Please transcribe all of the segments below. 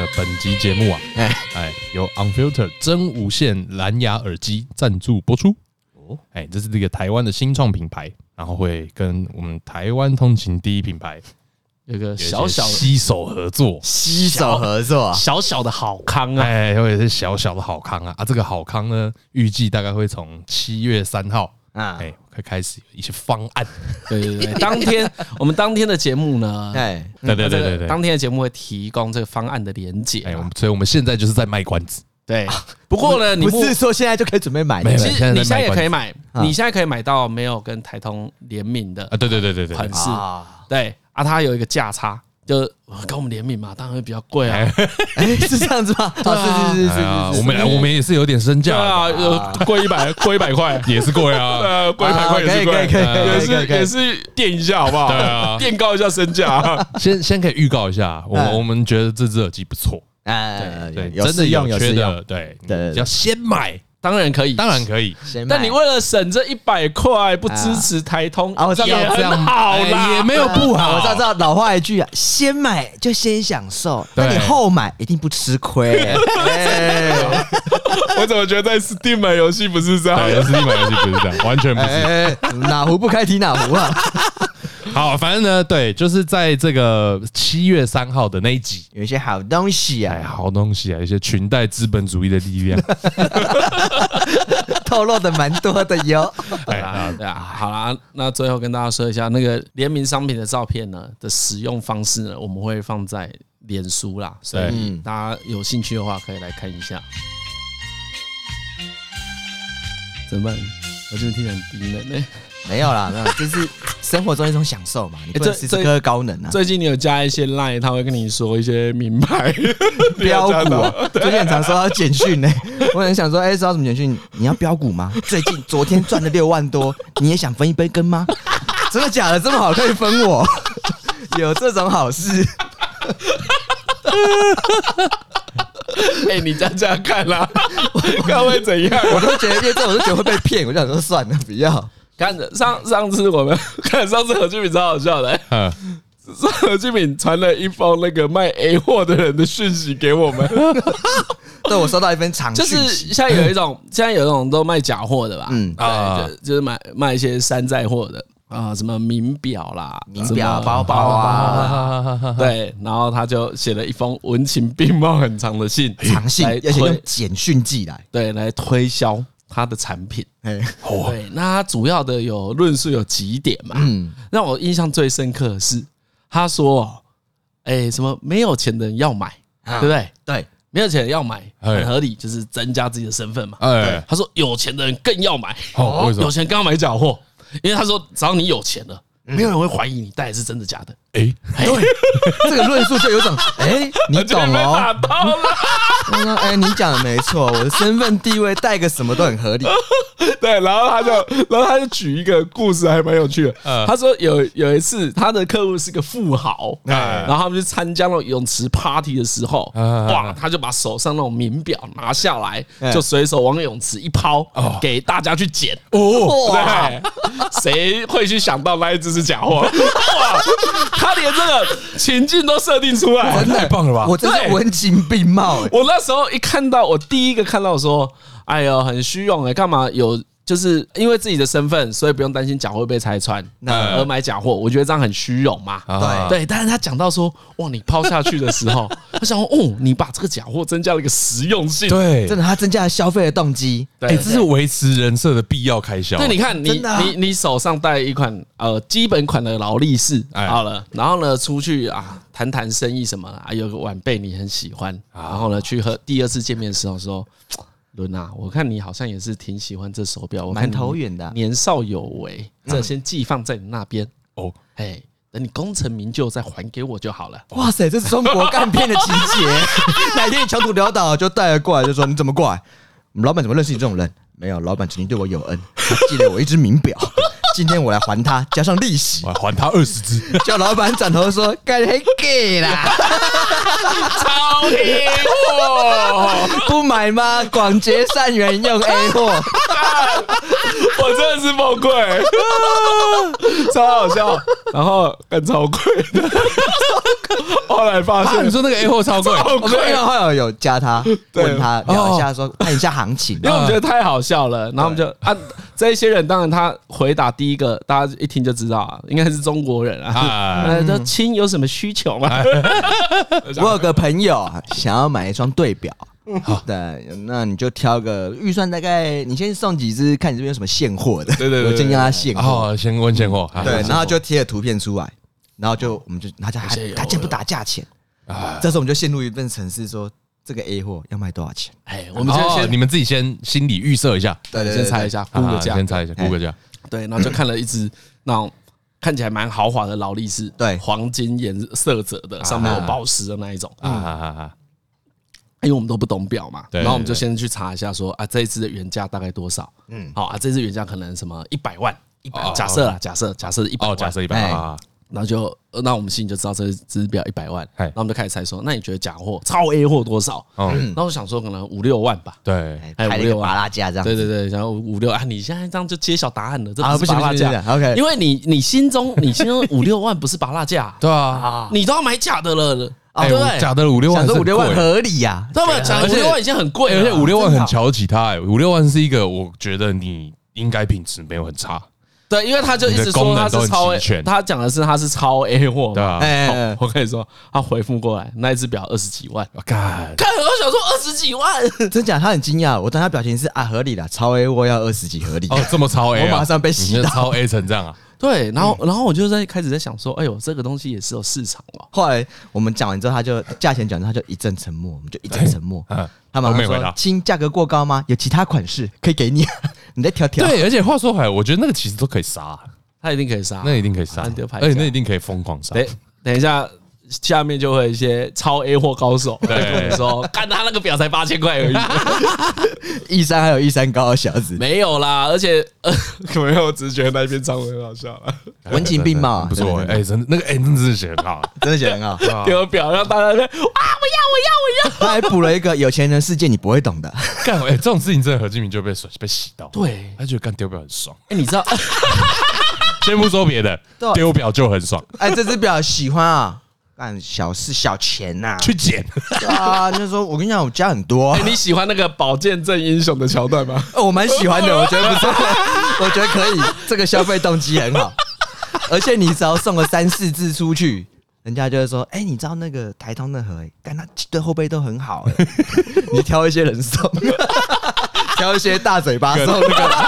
个本集节目啊，哎。哎，由 Unfilter 真无线蓝牙耳机赞助播出。哦，哎，这是这个台湾的新创品牌，然后会跟我们台湾通勤第一品牌有个小小的携手合作，携手合作，小小的好康啊，哎，或者是小小的好康啊。啊，这个好康呢，预计大概会从七月三号。啊，哎，会开始有一些方案。对对对，当天我们当天的节目呢，对对对对对，当天的节目会提供这个方案的连结。哎，我们所以我们现在就是在卖关子。对，不过呢，你不是说现在就可以准备买？其实你现在也可以买，你现在可以买到没有跟台通联名的啊？对对对对对，款式。对啊，它有一个价差。就跟我们联名嘛，当然会比较贵啊。哎，是这样子吗？啊，是是是是，我们我们也是有点身价。啊，贵一百贵一百块。也是贵啊，呃，贵一百块也是贵，可以可以可以，也是也是垫一下好不好？对啊，垫高一下身价。先先可以预告一下，我我们觉得这只耳机不错，哎，对，真的有缺的，对对，要先买。当然可以，当然可以，但你为了省这一百块不支持台通啊，我知道这样好啦，也没有不好。我知道，知道老话一句啊，先买就先享受，那你后买一定不吃亏。我怎么觉得在 Steam 买游戏不是这样？Steam 买游戏不是这样，完全不是。哪壶不开提哪壶啊！好，反正呢，对，就是在这个七月三号的那一集，有一些好东西啊，好东西啊，一些裙带资本主义的力量，透露的蛮多的哟。对啊，对啊，好啦，那最后跟大家说一下，那个联名商品的照片呢的使用方式呢，我们会放在脸书啦，所以大家有兴趣的话可以来看一下。怎么办？我真的听很低能呢。没有啦，没有，就是生活中一种享受嘛。你不能时时刻刻高能啊。最近你有加一些 line，他会跟你说一些名牌 标股 啊。最近常收到简讯呢，我很想说，哎，收到什么简讯？你要标股吗？最近昨天赚了六万多，你也想分一杯羹吗？真的假的？这么好可以分我？有这种好事？哎，你这样这样看啦，我看会怎样？我都觉得，因为这种就觉得会被骗，我就想说算了，不要。看着上上次我们 看上次何俊敏超好笑的，嗯，何俊敏传了一封那个卖 A 货的人的讯息给我们，对，我收到一份长讯息，就是现在有一种，现在有一种都卖假货的吧，嗯，对，就是买卖一些山寨货的啊，什么名表啦、名表、包包啊，对，然后他就写了一封文情并茂很长的信，长信，而且用简讯寄来，对，来推销。他的产品，哎，对，那他主要的有论述有几点嘛？嗯，让我印象最深刻的是，他说，哎，什么没有钱的人要买，对不对？对，没有钱的人要买很合理，就是增加自己的身份嘛。哎，他说有钱的人更要买，哦，有钱更要买假货，因为他说只要你有钱了，没有人会怀疑你带的是真的假的。哎，对，这个论述就有种，哎，你懂哦。他说：“哎，你讲的没错，我的身份地位带个什么都很合理。对，然后他就，然后他就举一个故事，还蛮有趣的。他说有有一次，他的客户是个富豪，然后他们去参加那种泳池 party 的时候，哇，他就把手上那种名表拿下来，就随手往泳池一抛，给大家去捡。哦，对，谁会去想到那一只是假货？哇！”他连这个情境都设定出来，太棒了吧！我真的文情并茂。我那时候一看到，我第一个看到说：“哎呦，很虚荣哎，干嘛有？”就是因为自己的身份，所以不用担心假货会被拆穿，那而买假货，我觉得这样很虚荣嘛。对。对，但是他讲到说，哇，你抛下去的时候，他想说，哦，你把这个假货增加了一个实用性，对，真的，他增加了消费的动机，哎，这是维持人设的必要开销。对，你看，你你你手上戴一款呃基本款的劳力士，好了，然后呢出去啊谈谈生意什么啊，有个晚辈你很喜欢，然后呢去和第二次见面的时候说。伦啊，我看你好像也是挺喜欢这手表，我蛮投缘的，年少有为，这先寄放在你那边哦。哎，等你功成名就再还给我就好了。哇塞，这是中国干片的情节。哪天你穷途潦倒就带了过来，就说你怎么过来？我们老板怎么认识你这种人？没有，老板曾经对我有恩，他寄了我一只名表，今天我来还他，加上利息，我还他二十只。叫老板转头说：“该黑给啦，超 A 货，不买吗？广结善缘用 A 货。”我真的是崩溃，超好笑，然后更超贵。的。后来发现你说那个 A 货超贵，我们因为后来有加他，问他聊一下，说看一下行情，因为我们觉得太好笑了。然后我们就啊，这一些人当然他回答第一个，大家一听就知道啊，应该是中国人啊。呃，说亲有什么需求吗？我有个朋友想要买一双对表。好对，那你就挑个预算大概，你先送几只，看你这边有什么现货的。对对对，我先跟他现货。好，先问现货。对，然后就贴了图片出来，然后就我们就他就还他竟然不打价钱啊！这时候我们就陷入一份沉思，说这个 A 货要卖多少钱？哎，我们先先你们自己先心里预设一下，对对，先猜一下，估个价，先猜一下，估个价。对，然后就看了一只 那种看起来蛮豪华的劳力士，对，黄金颜色泽的，上面有宝石的那一种。啊啊啊！因为我们都不懂表嘛，然后我们就先去查一下，说啊，这一只的原价大概多少？嗯，好啊，这只原价可能什么一百万，一百假设啊，假设假设一百万，假设一百万，然后就那我们心里就知道这只表一百万，然后我们就开始猜说，那你觉得假货超 A 货多少？嗯，那我想说可能五六万吧，对，还有五六万。拉价这样，对对对，然后五六万，你现在这样就揭晓答案了，这不是巴拉价，OK，因为你你心中你心中五六万不是拔拉价，对啊，你都要买假的了。哦，对，假的五六万，假五六万合理呀，对吧？假的五六万已经很贵了，而且五六万很瞧得起他，哎，五六万是一个，我觉得你应该品质没有很差，对，因为他就一直说他是超 A，他讲的是他是超 A 货，对啊，我跟你说，他回复过来那一只表二十几万，我看，看我想说二十几万，真假？他很惊讶，我当他表情是啊，合理的，超 A 货要二十几合理，哦，这么超 A，我马上被洗到。超 A 成这样啊。对，然后，然后我就在开始在想说，哎呦，这个东西也是有市场哦。后来我们讲完之后，他就价钱讲完，他就一阵沉默，我们就一阵沉默。他马上说：“亲，价格过高吗？有其他款式可以给你，你再挑挑。”对，而且话说回来，我觉得那个其实都可以杀，他一定可以杀，那一定可以杀，而且那一定可以疯狂杀。等一下。下面就会有一些超 A 货高手对。跟你说，看他那个表才八千块而已，一山还有一山高的小子。没有啦，而且呃，没有，我只是觉得那篇长文很好笑，文情并茂，不错，哎，真的那个哎，真的是写很好，真的写很好，给我表让大家在啊，我要我要我要，他还补了一个有钱人世界你不会懂的，干哎，这种事情真的何敬明就被被洗到，对，他觉得干丢表很爽，哎，你知道，先不说别的，丢表就很爽，哎，这只表喜欢啊。干小事小钱呐，去捡啊！就说我跟你讲，我家很多。你喜欢那个宝剑镇英雄的桥段吗？哦我蛮喜欢的，我觉得不错，我觉得可以。这个消费动机很好，而且你只要送个三四字出去，人家就会说：“哎，你知道那个台通那盒，干他对后背都很好。”你挑一些人送，挑一些大嘴巴送那个。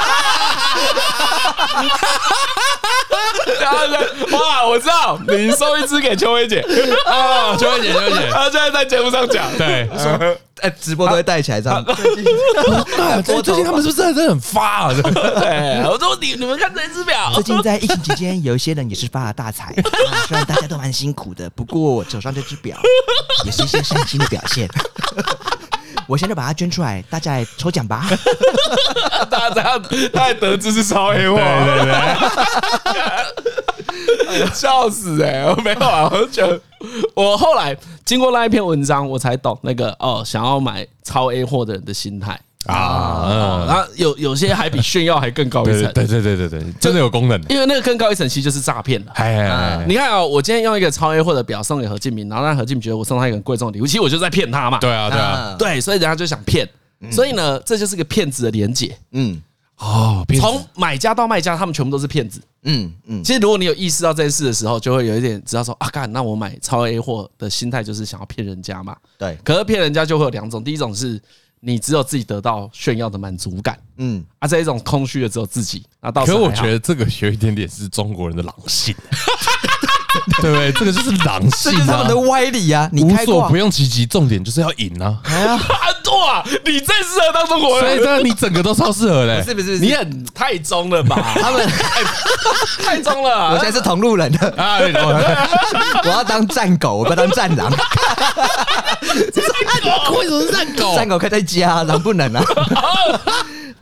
然后呢？哇，我知道，你送一只给秋薇姐啊，秋薇姐，秋薇姐，她 现在在节目上讲，对，哎，直播都会带起来这样。最近他们是不是真的很发啊？对，我说你你们看这只表，最近在疫情期间，有一些人也是发了大财，虽然大家都蛮辛苦的，不过我手上这只表也是一些善心的表现。我现在把它捐出来，大家来抽奖吧！大家这样，他还得知是超 A 货，对对对，笑死哎！我没有啊，我觉得我后来经过那一篇文章，我才懂那个哦，想要买超 A 货的人的心态。啊，然后有有些还比炫耀还更高一层，对对对对对，真的有功能，因为那个更高一层其实就是诈骗了。哎，你看啊，我今天用一个超 A 货的表送给何敬明，然后让何敬明觉得我送他一个很贵重的礼物，其实我就在骗他嘛。对啊，对啊，对，所以人家就想骗，所以呢，这就是个骗子的连结。嗯，哦，从买家到卖家，他们全部都是骗子。嗯嗯，其实如果你有意识到这件事的时候，就会有一点知道说啊，干，那我买超 A 货的心态就是想要骗人家嘛。对，可是骗人家就会有两种，第一种是。你只有自己得到炫耀的满足感，嗯，啊，这一种空虚的只有自己，啊，到时候。可是我觉得这个有一点点是中国人的狼性，对不对？这个就是狼性啊，这就是他们的歪理啊！你开挂无所不用其极，重点就是要赢啊！哎呀，哇，你最适合当中国人，所以这你整个都超适合嘞不。是不是，不是你很太中了吧？他们，太中了。我现在是同路人的，啊，我要当战狗，我不要当战狼。为什么是战狗？战狗可以在家，狼不能啊。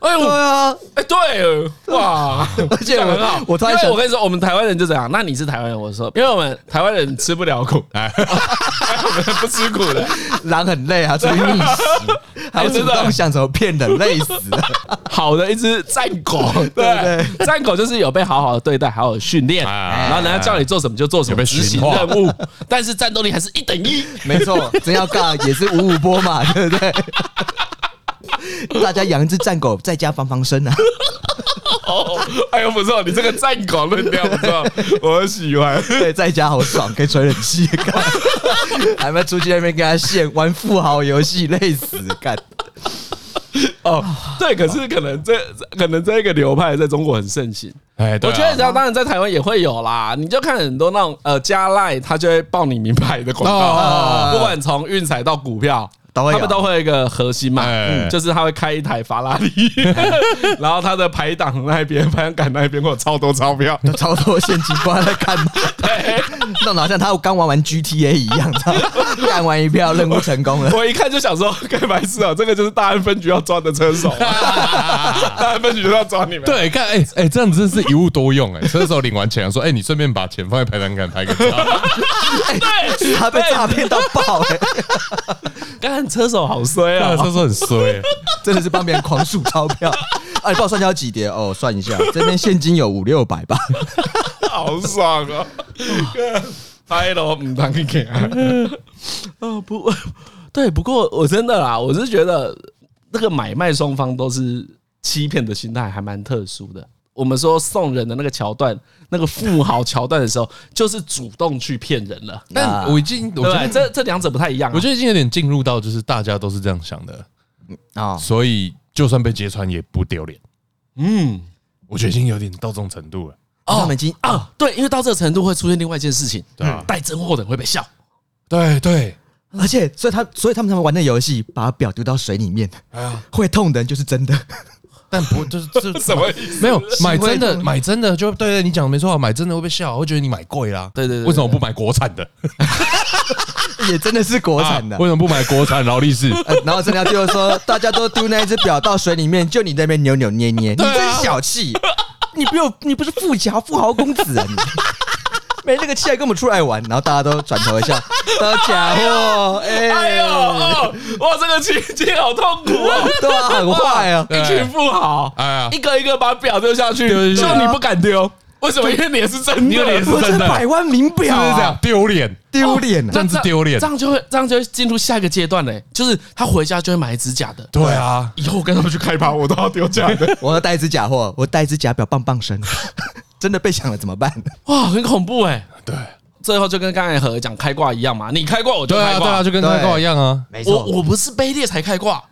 哎呦，对啊，哎，对，哇！而且我很好，我突然想因为我跟你说，我们台湾人就这样。那你是台湾人，我说，因为我们台湾人吃不了苦，哎，我们不吃苦的。狼很累啊，出去觅食，还主动想怎么骗人，累死了。好的一只战狗，对不对？战狗就是有被好好的对待，好好的训练，然后人家叫你做什么就做什么，执行任务，但是战斗力还是一等一。没错，真要尬也是五五波嘛，对不对？大家养一只战狗，在家防防身啊！哦，哎呦不错，你这个战狗论调不错，我很喜欢。对，在家好爽，可以吹冷气，干，还没出去那边跟他现玩富豪游戏，累死干。哦，对，可是可能这可能这个流派在中国很盛行。哎，我觉得这样当然在台湾也会有啦。你就看很多那种呃加赖，他就会报你名牌的广告，不管从运彩到股票。他们都会有一个核心嘛，就是他会开一台法拉利，然后他的排档那边、排档杆那边会有超多钞票，超多现金，不知道在干嘛。对，弄得好像他刚玩完 GTA 一样，干完一票任务成功了。我一看就想说，该白痴啊，这个就是大安分局要抓的车手，大安分局就要抓你们。对，看，哎哎，这样子真是一物多用哎，车手领完钱说，哎，你顺便把钱放在排档杆拍个照。对，他被诈骗到爆哎。干车手好衰啊！车手很衰，真的是帮别人狂数钞票。哎，帮我算一下几叠哦，算一下，这边现金有五六百吧，好爽啊！拍了唔当给啊！哦不对，不过我真的啦，我是觉得那个买卖双方都是欺骗的心态，还蛮特殊的。我们说送人的那个桥段，那个富豪桥段的时候，就是主动去骗人了。但我已经，我觉得这这两者不太一样。我觉得已经有点进入到就是大家都是这样想的啊，所以就算被揭穿也不丢脸。嗯，我觉得已经有点到这种程度了。哦，他们已经啊，对，因为到这个程度会出现另外一件事情，对，带真货的人会被笑。对对，而且所以他所以他们他们玩那游戏，把表丢到水里面，哎呀，会痛的人就是真的。但不就是这 什么意思？没有买真的，买真的就对对，你讲的没错，买真的会被笑，会觉得你买贵啦。对对对，为什么不买国产的？也真的是国产的，为什么不买国产劳力士？然后真的就是说，大家都丢那一只表到水里面，就你在那边扭扭捏捏，你真小气！你不有你不是富家富豪公子啊你？没那个气还跟我们出来玩，然后大家都转头一下，都假货，哎呦，哇，这个情景好痛苦啊，对啊，很坏啊，一群富豪，哎呀，一个一个把表丢下去，就你不敢丢，为什么？因为你也是真的，你也是真的，百万名表，是这样？丢脸，丢脸，这样子丢脸，这样就会，这样就会进入下一个阶段嘞，就是他回家就会买一只假的，对啊，以后跟他们去开趴，我都要丢假的，我要带一只假货，我带一只假表，棒棒声。真的被抢了怎么办？哇，很恐怖哎！对，最后就跟刚才和讲开挂一样嘛，你开挂我就开挂，对啊，就跟开挂一样啊。没错，我我不是卑劣才开挂，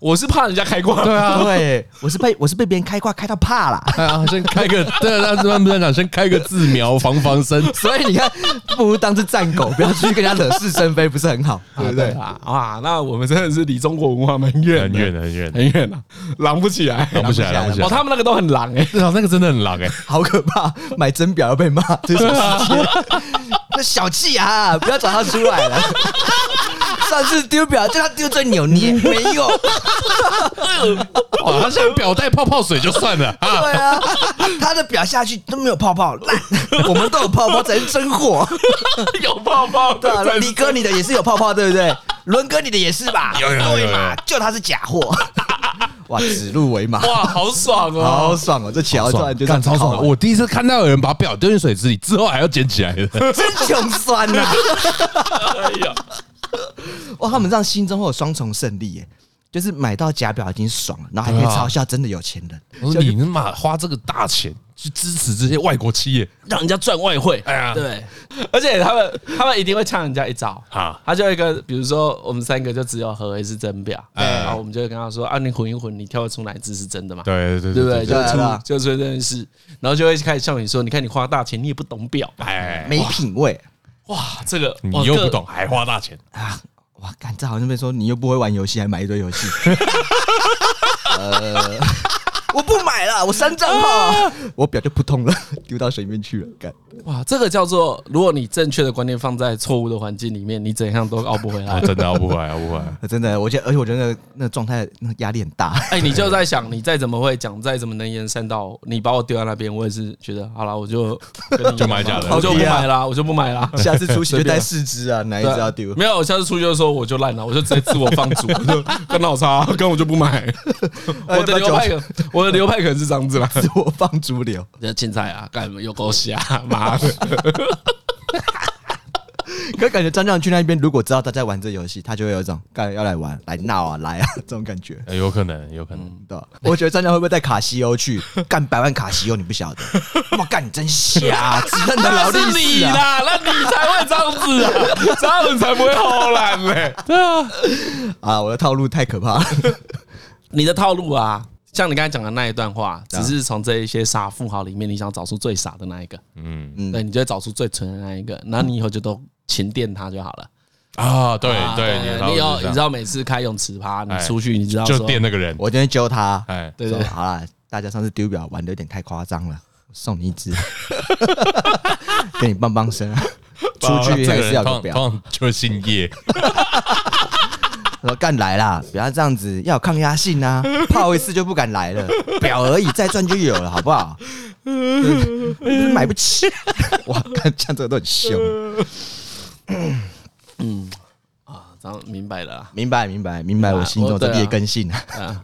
我是怕人家开挂。对啊，对，我是被我是被别人开挂开到怕了。啊，先开个，对，让他们不讲，先开个自瞄防防身。所以你看，不如当只战狗，不要去跟人家惹是生非，不是很好，对不对啊？哇，那我们真的是离中国文化蛮远，很远，很远，很远啊，狼不起来，狼不起来，狼不起来。哦，他们那个都很狼哎，至少那个真的很狼哎，好可怕！买真表要被骂，这是小气啊，不要找他出来了。上次丢表叫他丢最扭捏，没用。哇，他现在表带泡泡水就算了。对啊，他的表下去都没有泡泡，烂。我们都有泡泡才是真货，有泡泡。对啊，李哥你的也是有泡泡，对不对？伦哥你的也是吧？有有有，对嘛？就他是假货。哇，指鹿为马，哇，好爽哦，好爽哦！这桥段就感超爽。我第一次看到有人把表丢进水池里之后还要捡起来的，真穷酸呐！哎呀，哇，他们这样心中会有双重胜利耶，就是买到假表已经爽了，然后还可以嘲笑真的有钱人。我说你他妈花这个大钱去支持这些外国企业，让人家赚外汇。哎呀，对，而且他们他们一定会呛人家一招 啊，他就会跟比如说我们三个就只有何为是真表，然后我们就会跟他说啊，你混一混，你跳得出哪支是真的嘛？对对对对，就出就出这件事，然后就会开始笑你说，你看你花大钱，你也不懂表，哎，没品味。哇，这个你又不懂，还花大钱啊！哇，干这好像被说你又不会玩游戏，还买一堆游戏。呃。我不买了，我删账号，我表就扑通了，丢到水面去了。干哇，这个叫做，如果你正确的观念放在错误的环境里面，你怎样都熬不回来。真的熬不回来，熬不回来。真的，我觉得，而且我觉得那个状态，那压力很大。哎，你就在想，你再怎么会讲，再怎么能言善道，你把我丢在那边，我也是觉得，好了，我就就买假的，我就不买了，我就不买了。下次出去就带四支啊，哪一支要丢？没有，下次出去的时候我就烂了，我就直接自我放逐，就跟老差，跟我就不买。我的流派，我的流派可能是这样。自我放逐流，这青菜啊，干有够瞎，妈的！可感觉张将去那边，如果知道他在玩这游戏，他就会有一种干要来玩、来闹啊、来啊这种感觉。有可能，有可能，对。我觉得张将会不会带卡西欧去干百万卡西欧？你不晓得？哇，干你真瞎！只认得劳力士啊，那你才会这样子啊，这样你才不会偷懒嘞。对啊，啊，我的套路太可怕了。你的套路啊。像你刚才讲的那一段话，只是从这一些傻富豪里面，你想找出最傻的那一个，嗯。嗯，对，你就会找出最蠢的那一个，然后你以后就都勤电他就好了。啊，对对，你有你知道每次开泳池趴，你出去你知道就电那个人，我今天揪他，哎，对对，好了，大家上次丢表玩的有点太夸张了，送你一只，给你棒棒声，出去还是要个表，就姓叶。说干来啦，不要这样子，要有抗压性啊！泡一次就不敢来了，表而已，再赚就有了，好不好？买不起，哇，看这样子都很凶。嗯啊，咱明白了，明白明白明白，我心中的劣根性啊。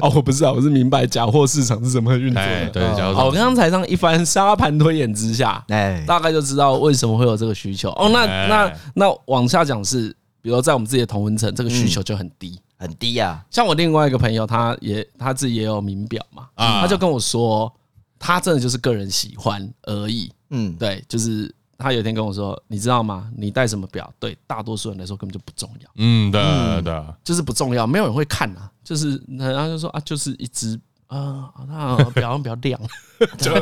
哦，我不知道，我是明白假货市场是怎么运作的。对，好，我刚刚才上一番沙盘推演之下，哎，大概就知道为什么会有这个需求。哦，那那那往下讲是。比如在我们自己的同温层，这个需求就很低，很低呀。像我另外一个朋友，他也他自己也有名表嘛，他就跟我说，他真的就是个人喜欢而已。嗯，对，就是他有一天跟我说，你知道吗？你戴什么表，对大多数人来说根本就不重要。嗯，对对，就是不重要，没有人会看啊。就是然后就说啊，就是一只啊，那表比较亮，就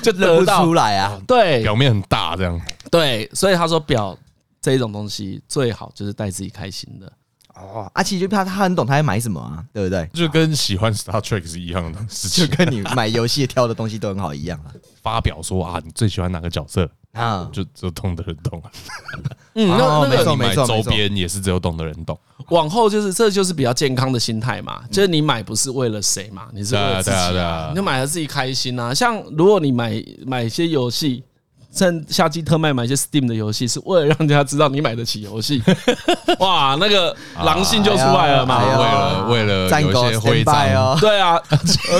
就认不出来啊。对，表面很大这样。对，所以他说表。这一种东西最好就是带自己开心的哦。阿奇就怕他很懂，他在买什么啊？对不对？就跟喜欢 Star Trek 是一样的事情，就跟你买游戏挑的东西都很好一样啊。发表说啊，你最喜欢哪个角色啊？就只有懂的人懂啊。嗯，那那个你买周边也是只有懂的人懂。往后就是这就是比较健康的心态嘛，就是你买不是为了谁嘛，你是为了自己啊，你就买了自己开心啊。像如果你买买一些游戏。趁夏季特卖买一些 Steam 的游戏，是为了让大家知道你买得起游戏。哇，那个狼性就出来了嘛！为了为了有一些徽章，对啊，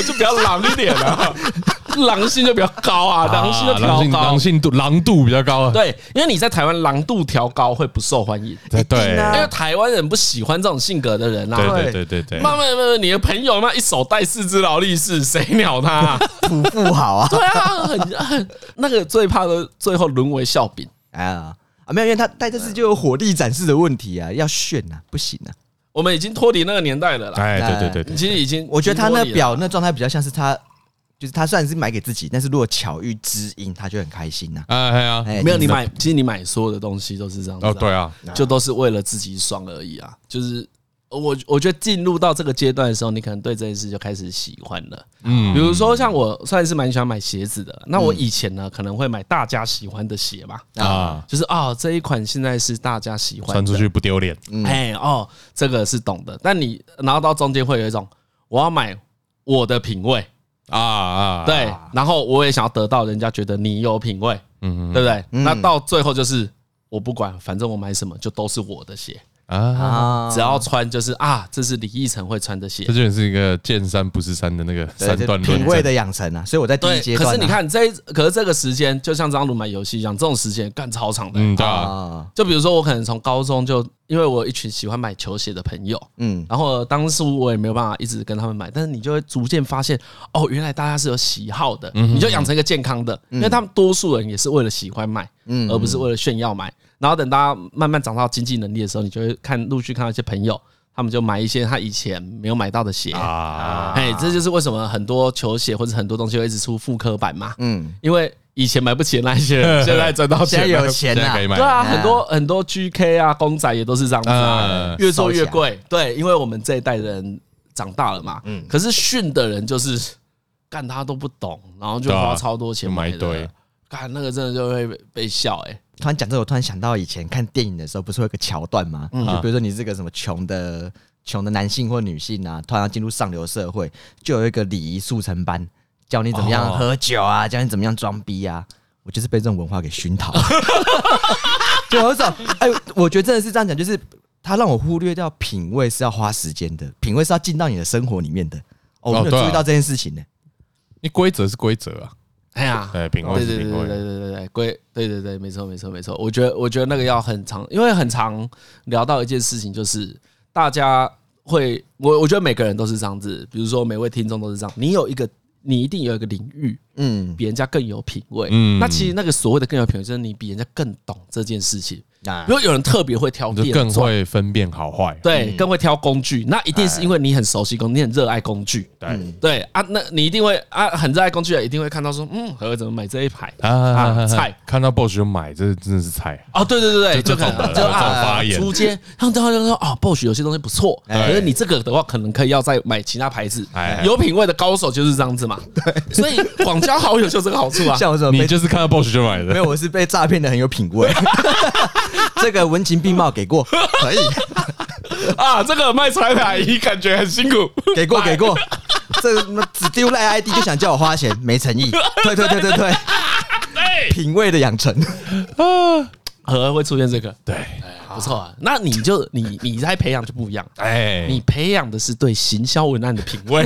就比较狼一点啊。狼性就比较高啊，狼性就调高，狼性度狼度比较高啊。对，因为你在台湾狼度调高会不受欢迎。对对，因为台湾人不喜欢这种性格的人啊。对对对对对。慢慢慢慢，你的朋友那一手带四只劳力士，谁鸟他？土富好啊。对啊，很很那个最怕的最后沦为笑柄。哎呀啊，没有，因为他带这次就有火力展示的问题啊，要炫啊，不行啊。我们已经脱离那个年代了啦。哎，对对对，其实已经，我觉得他那表那状态比较像是他。就是他虽然是买给自己，但是如果巧遇知音，他就很开心呐。哎呀，没有你买，其实你买所有的东西都是这样子。哦，对啊，就都是为了自己爽而已啊。就是我我觉得进入到这个阶段的时候，你可能对这件事就开始喜欢了。嗯，比如说像我算是蛮喜欢买鞋子的。那我以前呢，可能会买大家喜欢的鞋嘛。啊，就是啊，这一款现在是大家喜欢，穿出去不丢脸。哎哦，这个是懂的。但你然后到中间会有一种，我要买我的品味。啊啊，对，然后我也想要得到人家觉得你有品味，嗯，对不对？那到最后就是我不管，反正我买什么就都是我的鞋，啊，只要穿就是啊，这是李义成会穿的鞋。这就是一个见山不是山的那个三段品味的养成啊。所以我在第一阶段。可是你看这，可是这个时间就像张鲁买游戏一样，这种时间干超长的。嗯，对啊。就比如说我可能从高中就，因为我有一群喜欢买球鞋的朋友，嗯，然后当时我也没有办法一直跟他们买，但是你就会逐渐发现，哦，原来大家是有喜好的，你就养成一个健康的，因为他们多数人也是为了喜欢买，嗯，而不是为了炫耀买。然后等大家慢慢长到经济能力的时候，你就会看陆续看到一些朋友，他们就买一些他以前没有买到的鞋。啊，哎，这就是为什么很多球鞋或者很多东西会一直出复刻版嘛，嗯，因为以前买不起的那些人，现在赚到钱，现在有钱了，对啊，很多很多 GK 啊公仔也都是这样子啊，越做越贵，对，因为我们这一代人长大了嘛，嗯，可是训的人就是干他都不懂，然后就花超多钱买一堆，干那个真的就会被笑哎。突然讲这，我突然想到以前看电影的时候，不是会有个桥段吗？就比如说你是个什么穷的穷的男性或女性啊，突然要进入上流社会，就有一个礼仪速成班，教你怎么样喝酒啊，教你怎么样装逼啊。我就是被这种文化给熏陶，就有一种哎，我觉得真的是这样讲，就是他让我忽略掉品味是要花时间的，品味是要进到你的生活里面的。哦，我没有注意到这件事情呢。你规则是规则啊。哎呀，对，品味，对对对对对对对，贵，对对对，没错没错没错。我觉得我觉得那个要很长，因为很长聊到一件事情，就是大家会，我我觉得每个人都是这样子，比如说每位听众都是这样，你有一个，你一定有一个领域，嗯，比人家更有品味，嗯，那其实那个所谓的更有品味，就是你比人家更懂这件事情。如果有人特别会挑，就更会分辨好坏。对，更会挑工具，那一定是因为你很熟悉工具，你很热爱工具。对对啊，那你一定会啊，很热爱工具的，一定会看到说，嗯，何怎么买这一排啊？菜看到 Bosch 就买，这真的是菜。哦，对对对对，就看就啊，出街，他们就说啊，Bosch 有些东西不错，可是你这个的话，可能可以要再买其他牌子。有品味的高手就是这样子嘛。对，所以广交好友就这个好处啊。像我这种，你就是看到 Bosch 就买的。没有，我是被诈骗的，很有品味。这个文情并茂给过，可以。啊。这个卖彩排阿姨感觉很辛苦，给过给过。这个什么只丢赖 ID 就想叫我花钱，没诚意。对对对对对，品味的养成。啊，何会出现这个，对，不错啊。那你就你你在培养就不一样，哎，你培养的是对行销文案的品味。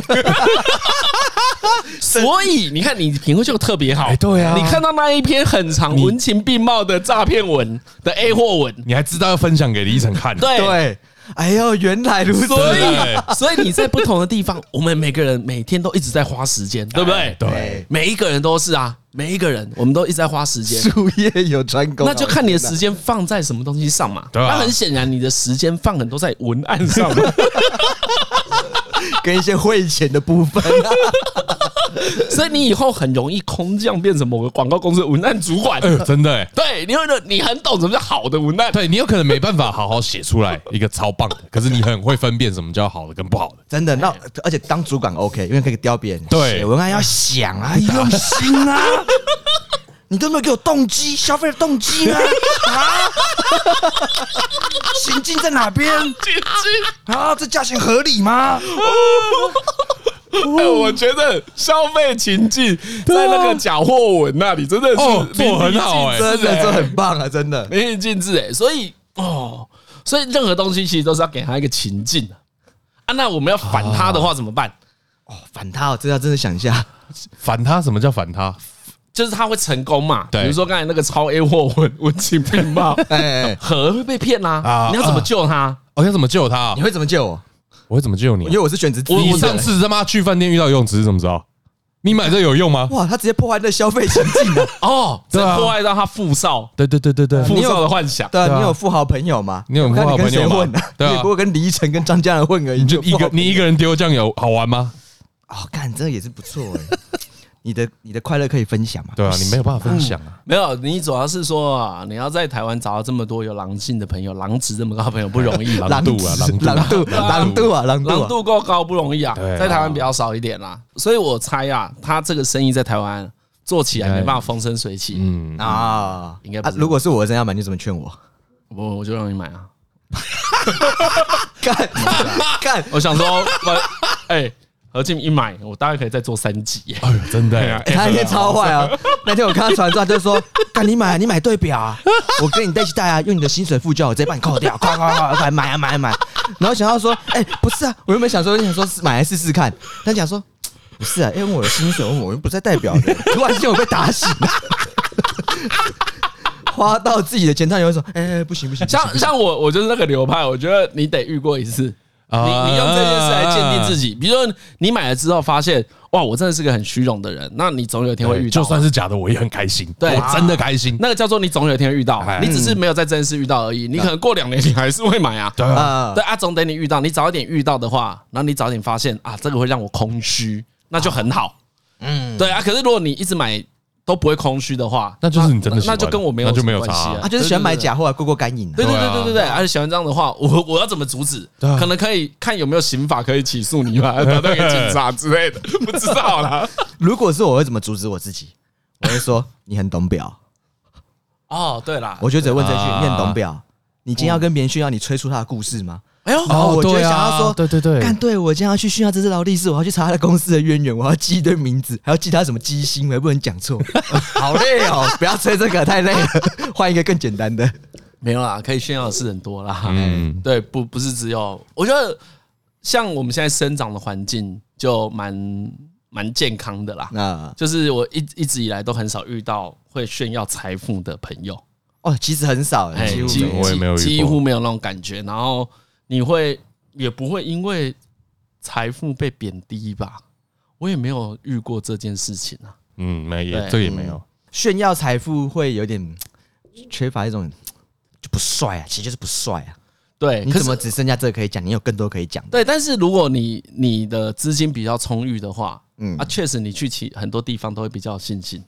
所以你看，你品味就特别好。对啊，你看到那一篇很长、文情并茂的诈骗文的 A 货文，你还知道要分享给李晨看。对对，哎呦，原来如此。所以，所以你在不同的地方，我们每个人每天都一直在花时间，对不对？对，每一个人都是啊，每一个人我们都一直在花时间。术业有专攻，那就看你的时间放在什么东西上嘛。对，那很显然，你的时间放很多在文案上。跟一些汇钱的部分，所以你以后很容易空降变成某个广告公司的文案主管。真的，对，因为你很懂什么叫好的文案，对你有可能没办法好好写出来一个超棒的，可是你很会分辨什么叫好的跟不好的。真的，那而且当主管 OK，因为可以雕别人。对，文案要想啊，用心啊。你都没有给我动机，消费的动机呢？啊？情境在哪边？情境啊？这价钱合理吗？我觉得消费情境在那个假货文那里真的是做很好，哎，真的这很棒啊，真的淋漓尽致哎。所以哦，所以任何东西其实都是要给他一个情境啊。那我们要反他的话怎么办？哦，反他，我真的要真的想一下，反他什么叫反他？就是他会成功嘛？对，比如说刚才那个超 A 货文文情并茂，哎，何会被骗呐？你要怎么救他？我要怎么救他？你会怎么救我？我会怎么救你？因为我是选择。我我上次他妈去饭店遇到游泳池，怎么知道？你买这有用吗？哇，他直接破坏那消费情境了 哦，对，破坏到他富少。对对对对对，富少的幻想。对，你有富豪朋友吗？你有富豪朋友吗？对，不过跟李依晨跟张嘉伦混而已。你就一个你一个人丢酱油好玩吗？哦，干，这个也是不错哎。你的你的快乐可以分享嘛？对啊，你没有办法分享啊。没有，你主要是说啊，你要在台湾找到这么多有狼性的朋友，狼值这么高的朋友不容易。狼度啊，狼度，狼度，狼度啊，狼度够高不容易啊。在台湾比较少一点啦，所以我猜啊，他这个生意在台湾做起来没办法风生水起。嗯啊，应该不。如果是我真要买，你怎么劝我？我我就让你买啊。干 干，我想说，我哎。合金一买，我大概可以再做三集。哎呦，真的呀！他那天超坏啊！那天我看他传出来，就说：“干你买，你买对表啊！我跟你在一起戴啊，用你的薪水付就好，我直接帮你扣掉，快快快快买啊买啊买！”然后想要说：“哎，不是啊，我原本想说，你想说买来试试看，他讲说不是啊，因为我的薪水，我又不在代表的，突然间我被打醒了。”花到自己的钱，他也会说：“哎，不行不行。”像像我，我就是那个流派，我觉得你得遇过一次。你你用这件事来鉴定自己，比如说你买了之后发现，哇，我真的是个很虚荣的人，那你总有一天会遇到。就算是假的，我也很开心。对，我真的开心。那个叫做你总有一天会遇到，你只是没有在这件事遇到而已。你可能过两年你还是会买啊。对啊，对啊，总得你遇到，你早一点遇到的话，然后你早点发现啊，这个会让我空虚，那就很好。嗯，对啊。可是如果你一直买。都不会空虚的话，那就是你真的喜欢，那就跟我没有就没有关系啊。他就是喜欢买假货来过过干瘾。对对对对对对，而且喜欢这样的话，我我要怎么阻止？可能可以看有没有刑法可以起诉你吧，打那个警察之类的，不知道啦。如果是我会怎么阻止我自己？我会说你很懂表。哦，对啦，我就只问这句：你很懂表？你今天要跟别人炫耀你吹出他的故事吗？哎呦，然后我就想要说，对对对，干对我今天要去炫耀这只劳力士，我要去查他的公司的渊源，我要记一堆名字，还要记他什么机芯，我也不能讲错，好累哦！不要吹这个，太累了，换一个更简单的。没有啦，可以炫耀的事很多啦。嗯，对，不不是只有，我觉得像我们现在生长的环境就蛮蛮健康的啦。啊，就是我一一直以来都很少遇到会炫耀财富的朋友。哦，其实很少，几乎我也没有，几乎没有那种感觉，然后。你会也不会因为财富被贬低吧？我也没有遇过这件事情啊。嗯，没有，这也没有。炫耀财富会有点缺乏一种就不帅啊，其实就是不帅啊。对，你怎么只剩下这个可以讲？你有更多可以讲。对，但是如果你你的资金比较充裕的话，嗯啊，确实你去其很多地方都会比较有信心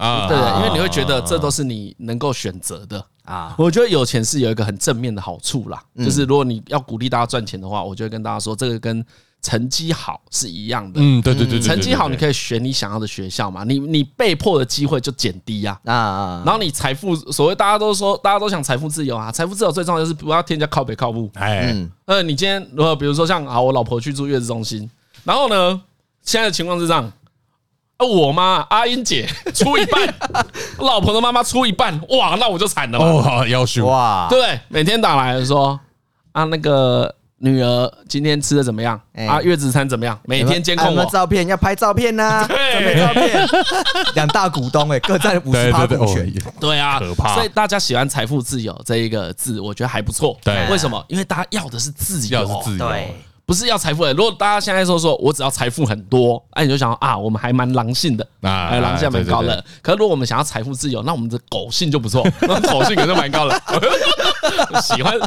啊。对，因为你会觉得这都是你能够选择的。啊，我觉得有钱是有一个很正面的好处啦，就是如果你要鼓励大家赚钱的话，我就会跟大家说，这个跟成绩好是一样的。嗯，对对对，成绩好你可以选你想要的学校嘛，你你被迫的机会就减低呀。啊啊，然后你财富，所谓大家都说，大家都想财富自由啊，财富自由最重要就是不要添加靠北靠母。哎，呃，你今天如果比如说像啊，我老婆去住月子中心，然后呢，现在的情况是这样。我妈阿英姐出一半，老婆的妈妈出一半，哇，那我就惨了嘛。哦，要求哇，对，每天打来说啊，那个女儿今天吃的怎么样？啊，月子餐怎么样？每天监控我照片，要拍照片呐，准备照片。两大股东哎，各占五十趴股权。对啊，可怕。所以大家喜欢财富自由这一个字，我觉得还不错。对，为什么？因为大家要的是自由，是自由。对。不是要财富的，如果大家现在说说我只要财富很多，哎，你就想啊，我们还蛮狼性的啊，狼性蛮高的。可是如果我们想要财富自由，那我们的狗性就不错，那狗性可是蛮高的。喜欢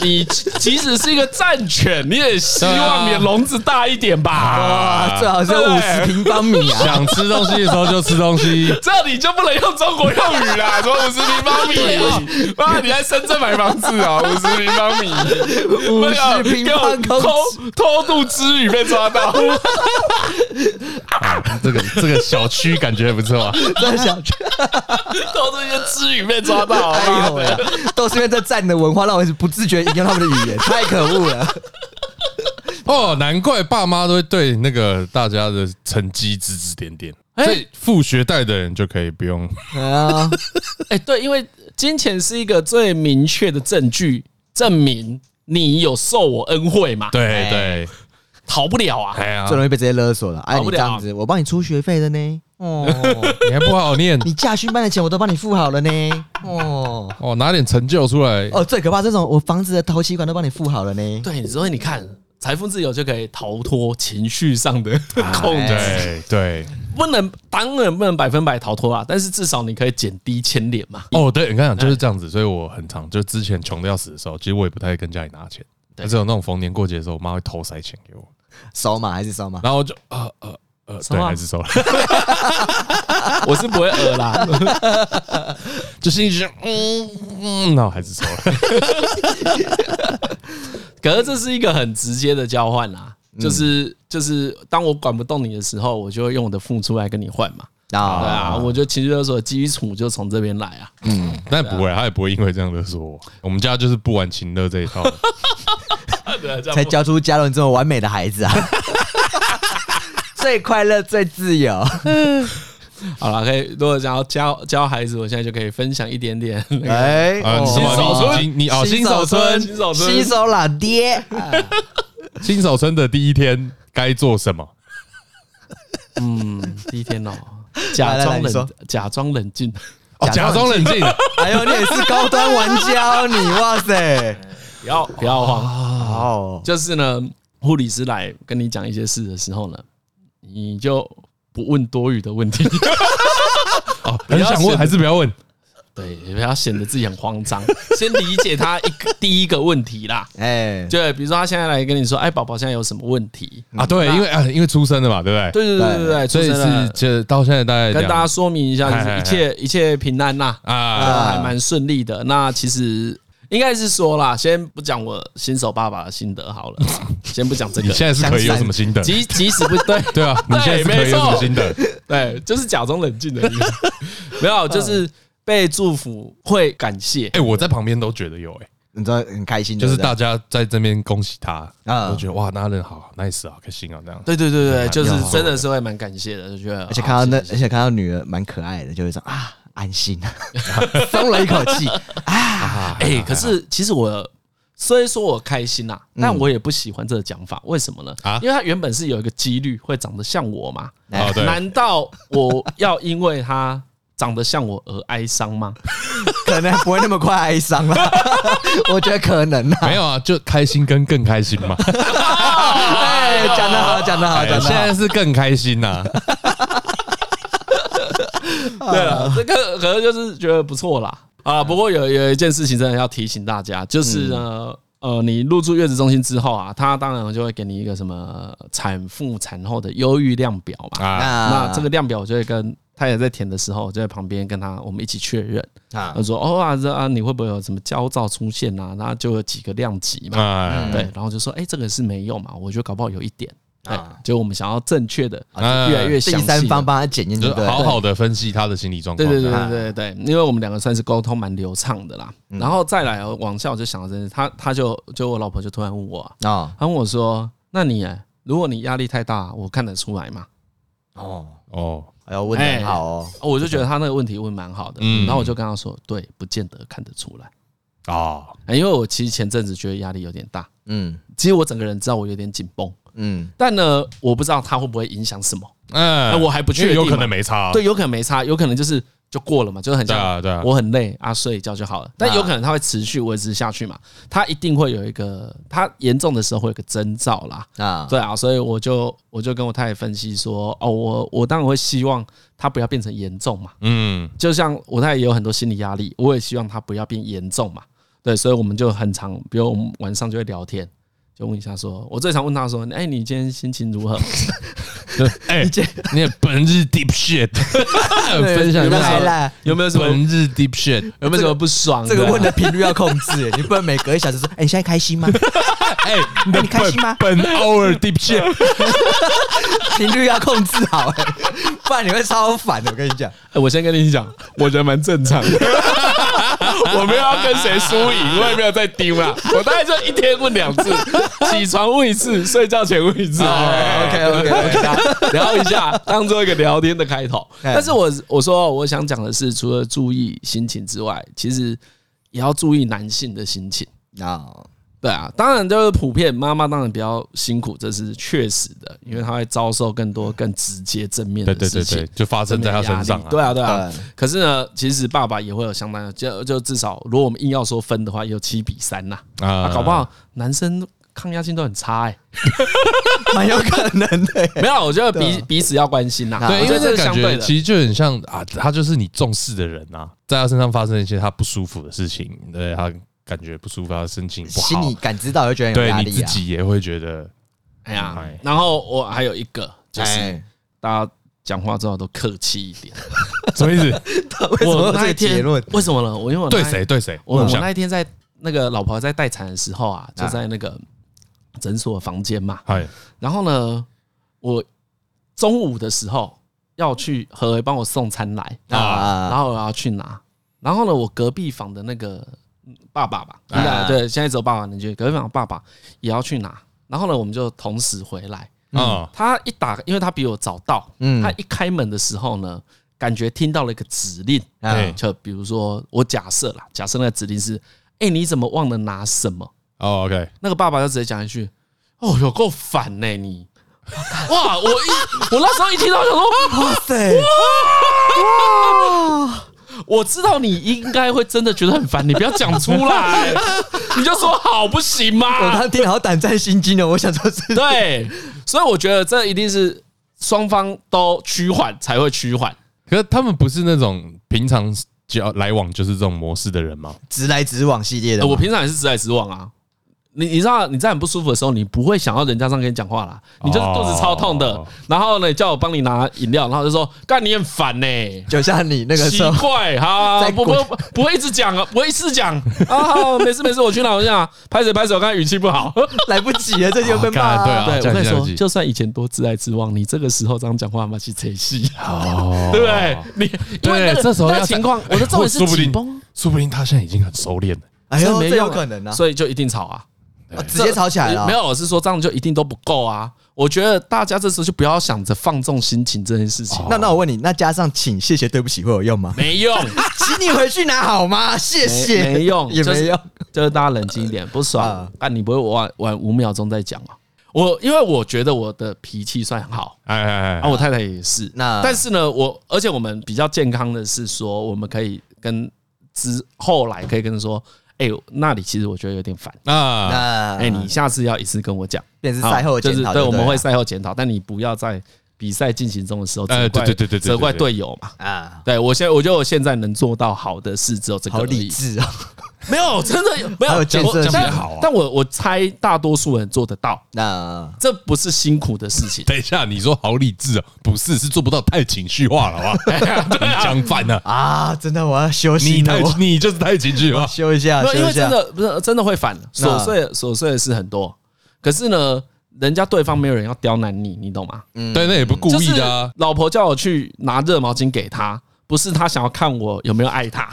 你，即使是一个战犬，你也希望你的笼子大一点吧？哇，最好是五十平方米啊！想吃东西的时候就吃东西，这你就不能用中国用语啦，说五十平方米妈！你在深圳买房子啊？五十平方米，五十平方偷。偷渡之旅被抓到，啊 这个这个小区感觉不错啊。这个小区偷渡一些之旅被抓到，哎呦呀，都是因为这战的文化让我不自觉引用他们的语言，太可恶了。哦，难怪爸妈都会对那个大家的成绩指指点点，所以富学贷的人就可以不用。啊 哎，对，因为金钱是一个最明确的证据，证明。你有受我恩惠嘛？对对，逃不了啊！最容易被这些勒索了。哎，你这样子，我帮你出学费的呢。哦，你还不好好念？你驾训班的钱我都帮你付好了呢。哦哦，拿点成就出来。哦，最可怕这种，我房子的头期款都帮你付好了呢。对，所以你看，财富自由就可以逃脱情绪上的 控制。对对。不能，当然不能百分百逃脱啊，但是至少你可以减低牵连嘛。哦，对，你看，就是这样子，所以我很常，就之前穷的要死的时候，其实我也不太跟家里拿钱，但是有那种逢年过节的时候，我妈会偷塞钱给我，扫码？还是扫码？然后我就呃呃呃，对，还是收了。我是不会讹啦，就是一直嗯嗯，那我还是收了。可是这是一个很直接的交换啦。就是就是，当我管不动你的时候，我就会用我的付出来跟你换嘛。啊，对啊，我觉得情绪勒索的基础就从这边来啊。嗯，但不会，他也不会因为这样勒索我。我们家就是不玩情乐这一套，才教出嘉伦这么完美的孩子啊。最快乐、最自由。好了，可以。如果想要教教孩子，我现在就可以分享一点点。哎，新手村，你哦，新手村，新手村，新手老爹。新手村的第一天该做什么？嗯，第一天哦，假装冷，假装冷静，哦，假装冷静。哎呦，你也是高端玩家，你哇塞！不要不要慌哦，就是呢，护理师来跟你讲一些事的时候呢，你就。不问多余的问题 哦，很想问还是不要问？对，不要显得自己很慌张，先理解他一个第一个问题啦。哎，就比如说他现在来跟你说，哎，宝宝现在有什么问题啊？对，因为啊，因为出生了嘛，对不对？对对对对对，所以是就到现在大概跟大家说明一下，一切一切平安呐啊，还蛮顺利的。那其实。应该是说啦，先不讲我新手爸爸的心得好了，先不讲这个。你现在是可以有什么心得？即即使不对，对啊，你现在是可以有什么心得？对，就是假装冷静的意思。没有，就是被祝福会感谢。哎，我在旁边都觉得有哎，你知道很开心，就是大家在这边恭喜他啊，都觉得哇，那人好 nice 好，开心啊，这样。对对对对，就是真的是会蛮感谢的，就觉得。而且看到那，而且看到女儿蛮可爱的，就会说啊。安心，松了一口气 啊！哎，可是其实我虽然说我开心呐，但我也不喜欢这个讲法。为什么呢？啊，因为他原本是有一个几率会长得像我嘛。难道我要因为他长得像我而哀伤吗？可能不会那么快哀伤了。我觉得可能啊。没有啊，就开心跟更开心嘛。哎，讲得好，讲得好，讲得好。现在是更开心呐。对了，这个可能就是觉得不错啦啊。不过有有一件事情真的要提醒大家，就是呢，呃，你入住月子中心之后啊，他当然就会给你一个什么产妇产后的忧郁量表嘛。那这个量表我就会跟他也在填的时候，就在旁边跟他我们一起确认啊。他说：“哦啊，这啊你会不会有什么焦躁出现啊？”然后就有几个量级嘛。对，然后就说：“哎，这个是没有嘛？我觉得搞不好有一点。”啊，就我们想要正确的，越来越详细，第三方帮他检验，就好好的分析他的心理状况。对对对对对对，因为我们两个算是沟通蛮流畅的啦。然后再来往下，我就想到这事，他他就就我老婆就突然问我啊，他问我说：“那你如果你压力太大，我看得出来吗？”哦。哦，哎呦，问得很好哦，我就觉得他那个问题问蛮好的。然后我就跟他说：“对，不见得看得出来。哦，因为我其实前阵子觉得压力有点大，嗯，其实我整个人知道我有点紧绷。”嗯，但呢，我不知道它会不会影响什么。嗯，我还不确定，有可能没差。对，有可能没差，有可能就是就过了嘛，就是很像，对，我很累啊，睡一觉就好了。但有可能它会持续维持下去嘛，它一定会有一个，它严重的时候会有个征兆啦。啊，对啊，所以我就我就跟我太太分析说，哦，我我当然会希望它不要变成严重嘛。嗯，就像我太太也有很多心理压力，我也希望他不要变严重嘛。对，所以我们就很常，比如我们晚上就会聊天。就问一下，说我最常问他说：“哎，你今天心情如何？” 哎，你也本日 deep shit，分享来了，有没有什么本日 deep shit？有没有什么不爽？这个问的频率要控制，你不能每隔一小时说：“ 哎，你现在开心吗？”哎，你开心吗？本 hour deep shit，频率要控制好，哎，不然你会超烦的。我跟你讲，哎，我先跟你讲，我觉得蛮正常的。我没有要跟谁输赢，我也没有在丢啦。我大概就一天问两次，起床问一次，睡觉前问一次。OK OK OK，聊一下，当做一个聊天的开头。但是我我说我想讲的是，除了注意心情之外，其实也要注意男性的心情啊。对啊，当然就是普遍妈妈当然比较辛苦，这是确实的，因为她会遭受更多更直接正面的事情，就发生在她身上。对啊，对啊。可是呢，其实爸爸也会有相当的，就就至少如果我们硬要说分的话，有七比三呐。啊，搞不好男生抗压性都很差哎，蛮有可能的。没有，我觉得彼彼此要关心呐。对，因为这个感觉其实就很像啊，他就是你重视的人呐，在他身上发生一些他不舒服的事情，对他。感觉不舒服，他心情不好，心里感知到就觉得有压力，对你自己也会觉得，哎呀。然后我还有一个，就是大家讲话之后都客气一点，什么意思？我那一天为什么呢？我因为我对谁对谁？我我那一天在那个老婆在待产的时候啊，就在那个诊所房间嘛。然后呢，我中午的时候要去何为帮我送餐来啊，然后我要去拿。然后呢，我隔壁房的那个。爸爸吧，对，现在只有爸爸能去。隔壁房爸爸也要去拿，然后呢，我们就同时回来。嗯，他一打，因为他比我早到，嗯，他一开门的时候呢，感觉听到了一个指令，哎，就比如说我假设啦，假设那个指令是，哎，你怎么忘了拿什么？哦，OK，那个爸爸就直接讲一句，哦，有够烦呢你，哇，我一我那时候一听到想说，哇塞，哇。我知道你应该会真的觉得很烦，你不要讲出来，你就说好不行吗？我刚听好胆战心惊的，我想说是对，所以我觉得这一定是双方都趋缓才会趋缓。可是他们不是那种平常交来往就是这种模式的人吗？直来直往系列的，我平常也是直来直往啊。你你知道你在很不舒服的时候，你不会想要人家这样跟你讲话啦，你就是肚子超痛的，然后呢叫我帮你拿饮料，然后就说干你很烦呢，就像你那个时候奇怪哈，不不不会一直讲啊，不会一直讲。啊，没事没事，我去拿我去哪，拍手拍手，刚才语气不好，来不及了，这就被骂。对啊，对，我跟你说，就算以前多自爱自忘，你这个时候这样讲话嘛，去扯戏，对不对？你因为这时候情况，我的重点是紧绷，说不定他现在已经很熟练了，哎呦，这有可能啊，所以就一定吵啊。直接吵起来了？没有，我是说这样就一定都不够啊！我觉得大家这时候就不要想着放纵心情这件事情。那那我问你，那加上请、谢谢、对不起会有用吗？没用，请你回去拿好吗？谢谢，没用，也没用，就是大家冷静一点，不爽，啊你不会晚晚五秒钟再讲啊？我因为我觉得我的脾气算很好，哎哎哎，啊，我太太也是。那但是呢，我而且我们比较健康的是说，我们可以跟之后来可以跟他说。哎，那里其实我觉得有点烦啊！哎，你下次要一次跟我讲，便是赛后检讨，对，我们会赛后检讨，但你不要在比赛进行中的时候责怪，责怪队友嘛！啊，对我现在我觉得我现在能做到好的事只有这个，好理智啊！没有，真的有没有讲讲好，但我我猜大多数人做得到。那这不是辛苦的事情。等一下，你说好理智啊？不是，是做不到，太情绪化了，好吧？你讲反了啊！真的，我要休息。你太你就是太情绪化，休一下。因为真的不是真的会反，琐碎琐碎的事很多。可是呢，人家对方没有人要刁难你，你懂吗？嗯，对，那也不故意的啊。老婆叫我去拿热毛巾给她。不是他想要看我有没有爱他，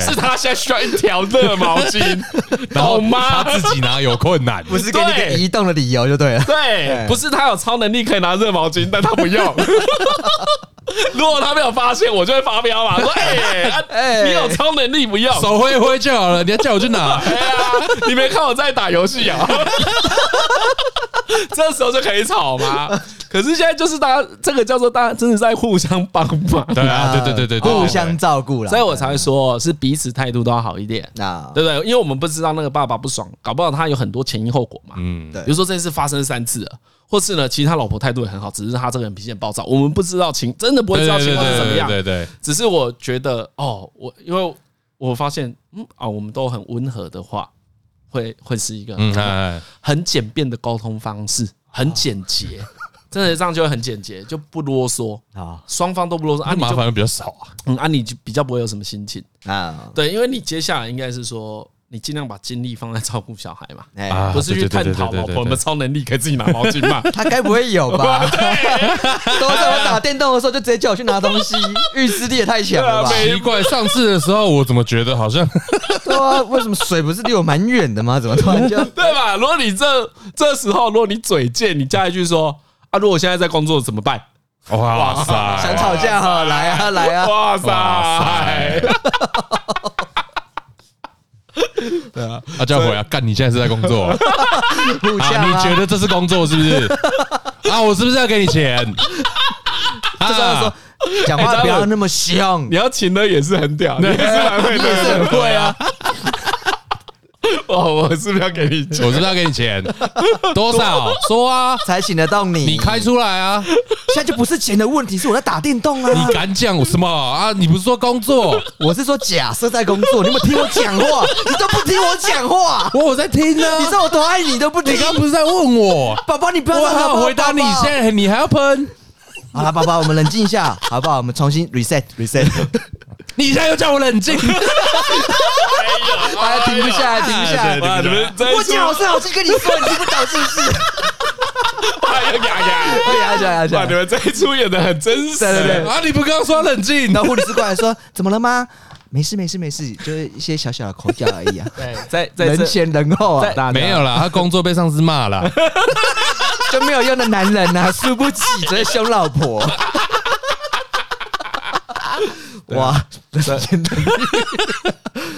是他现在需要一条热毛巾，然后他自己拿有困难，不是给你个移动的理由就对了。对，不是他有超能力可以拿热毛巾，但他不用。如果他没有发现，我就会发飙嘛，说：“哎，你有超能力不要，手挥一挥就好了，你要叫我去拿。”哎呀，你没看我在打游戏啊？这时候就可以吵吗？可是现在就是大家这个叫做大家真的在互相帮忙，对啊，对对对对，互相照顾了，所以我才会说是彼此态度都要好一点，啊，对不对？因为我们不知道那个爸爸不爽，搞不好他有很多前因后果嘛，嗯，对。比如说这件事发生三次了，或是呢，其实他老婆态度也很好，只是他这个人脾气很暴躁，我们不知道情，真的不会知道情况是怎么样，对对。只是我觉得哦，我因为我发现，嗯啊，我们都很温和的话，会会是一个很简便的沟通方式，很简洁。真的这样就会很简洁，就不啰嗦啊，双方都不啰嗦啊，麻烦又比较少啊，嗯，啊，你就比较不会有什么心情啊，对，因为你接下来应该是说，你尽量把精力放在照顾小孩嘛，不是去探讨老婆有没有超能力可以自己拿毛巾嘛？他该不会有吧？都在我打电动的时候就直接叫我去拿东西，预知力也太强了吧？奇怪，上次的时候我怎么觉得好像，对啊，为什么水不是离我蛮远的吗？怎么突然就对吧？如果你这这时候，如果你嘴贱，你加一句说。啊！如果现在在工作怎么办？哇塞！想吵架哈？来啊来啊！哇塞！对啊，啊叫回啊！干！你现在是在工作？啊？你觉得这是工作是不是？啊！我是不是要给你钱？这时候说讲话不要那么凶，你要请的也是很屌，你也是蛮会，你也是很会啊。哦，我是不是要给你钱？我是不是要给你钱？多少？说啊，才请得到你。你开出来啊！现在就不是钱的问题，是我在打电动啊！你敢讲什么啊？你不是说工作？我是说假设在工作。你有没有听我讲话？你都不听我讲话。我我在听呢。你知道我多爱你都不听。你刚刚不是在问我？宝宝，你不要让他回答你。现在你还要喷？好了，宝宝，我们冷静一下，好不好？我们重新 reset reset。你现在又叫我冷静，哎呀，停不下来，停不下来！你们我讲好声好气跟你说，你听不懂是不是？哎呀呀呀！呀呀你们这一出演的很真实，对对对啊！你不刚刚说冷静，然后护理师过来说，怎么了吗？没事没事没事，就是一些小小的口角而已啊。对，在在人前人后啊，没有啦，他工作被上司骂了。就没有用的男人呐，输不起只会凶老婆。哇，真的，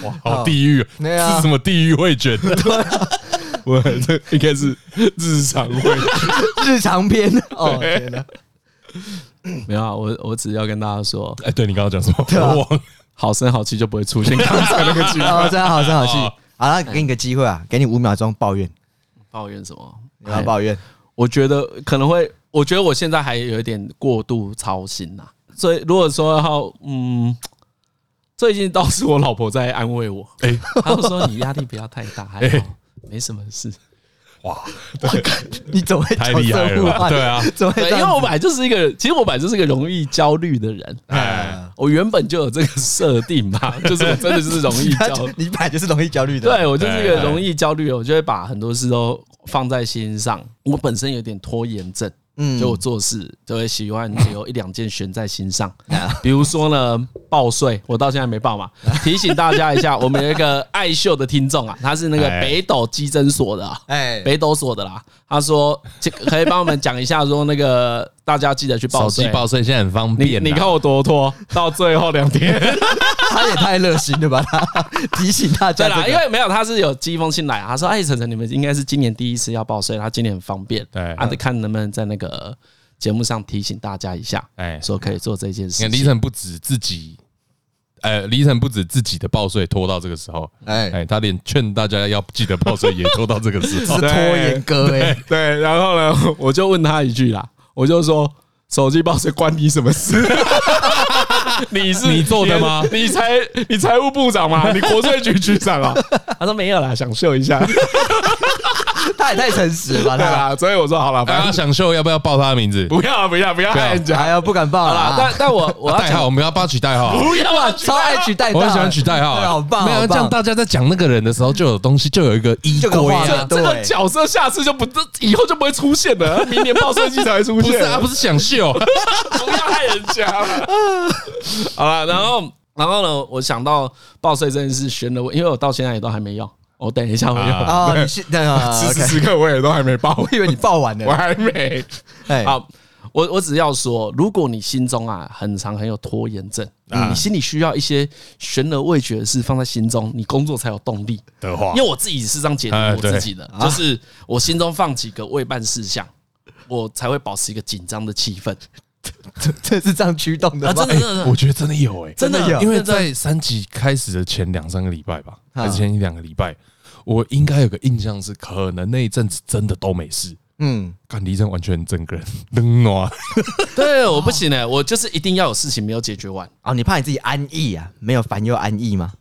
哇，好地狱，对啊，是什么地狱会卷？我这应该是日常会 日常篇哦。天哪，没有啊，我我只要跟大家说，哎，对你刚刚讲什么？我忘，好声好气就不会出现刚才那个句哦，真的好声好气。好了，给你个机会啊，给你五秒钟抱怨。抱怨什么？你要抱怨？我觉得可能会，我觉得我现在还有一点过度操心呐。所以如果说要，嗯，最近倒是我老婆在安慰我，哎，她说你压力不要太大，还好，没什么事。哇，你怎么会太厉害了？对啊，怎么会？因为我本来就是一个，其实我本来就是一个容易焦虑的人。哎，我原本就有这个设定嘛，就是我真的是容易焦，你本来就是容易焦虑的。对，我就是一个容易焦虑的，我就会把很多事都放在心上。我本身有点拖延症。嗯，就我做事就会喜欢有一两件悬在心上，比如说呢，报税，我到现在没报嘛。提醒大家一下，我们有一个爱秀的听众啊，他是那个北斗基征所的，哎，北斗所的啦。他说，可以帮我们讲一下，说那个大家记得去报税。手机报税现在很方便，你看我多拖到最后两天，他也太热心了吧？他提醒大家，对啦，因为没有他是有寄一封信来，他说，哎，晨晨，你们应该是今年第一次要报税，他今年很方便，对，啊，得看能不能在那个。呃，节目上提醒大家一下，哎，说可以做这件事情。李晨不止自己，呃，李晨不止自己的报税拖到这个时候，哎哎，他连劝大家要记得报税也拖到这个时候，是拖延哥哎。对，然后呢，我就问他一句啦，我就说，手机报税关你什么事？你是你做的吗？你财你财务部长吗？你国税局局长啊？他说没有啦，想秀一下。他也太诚实了，对吧？所以我说好了，反正想秀要不要报他的名字？不要，不要，不要害人家，还要不敢报了。但但我我代号，我们要帮他取代号。不要啊，超爱取代号，我很喜欢取代号，好棒。没有这样，大家在讲那个人的时候，就有东西，就有一个依归啊。这个角色下次就不，以后就不会出现了。明年报税季才会出现。不是啊，不是想秀，不要害人家。好了，然后然后呢，我想到报税这件事，悬了我，因为我到现在也都还没用。我等一下，我要啊，你现在 此时此刻我也都还没报，我以为你报完了，我还没。好，我我只要说，如果你心中啊很长很有拖延症，你心里需要一些悬而未决的事放在心中，你工作才有动力。的话，因为我自己是这样解读我自己的，就是我心中放几个未办事项，我才会保持一个紧张的气氛。这这是这样驱动的吗？真的，我觉得真的有哎，真的有，因为在三级开始的前两三个礼拜吧，还是前一两个礼拜。我应该有个印象是，可能那一阵子真的都没事。嗯，看地震完全整个人 冷暖。对，我不行哎，我就是一定要有事情没有解决完。哦，你怕你自己安逸啊？没有烦又安逸吗？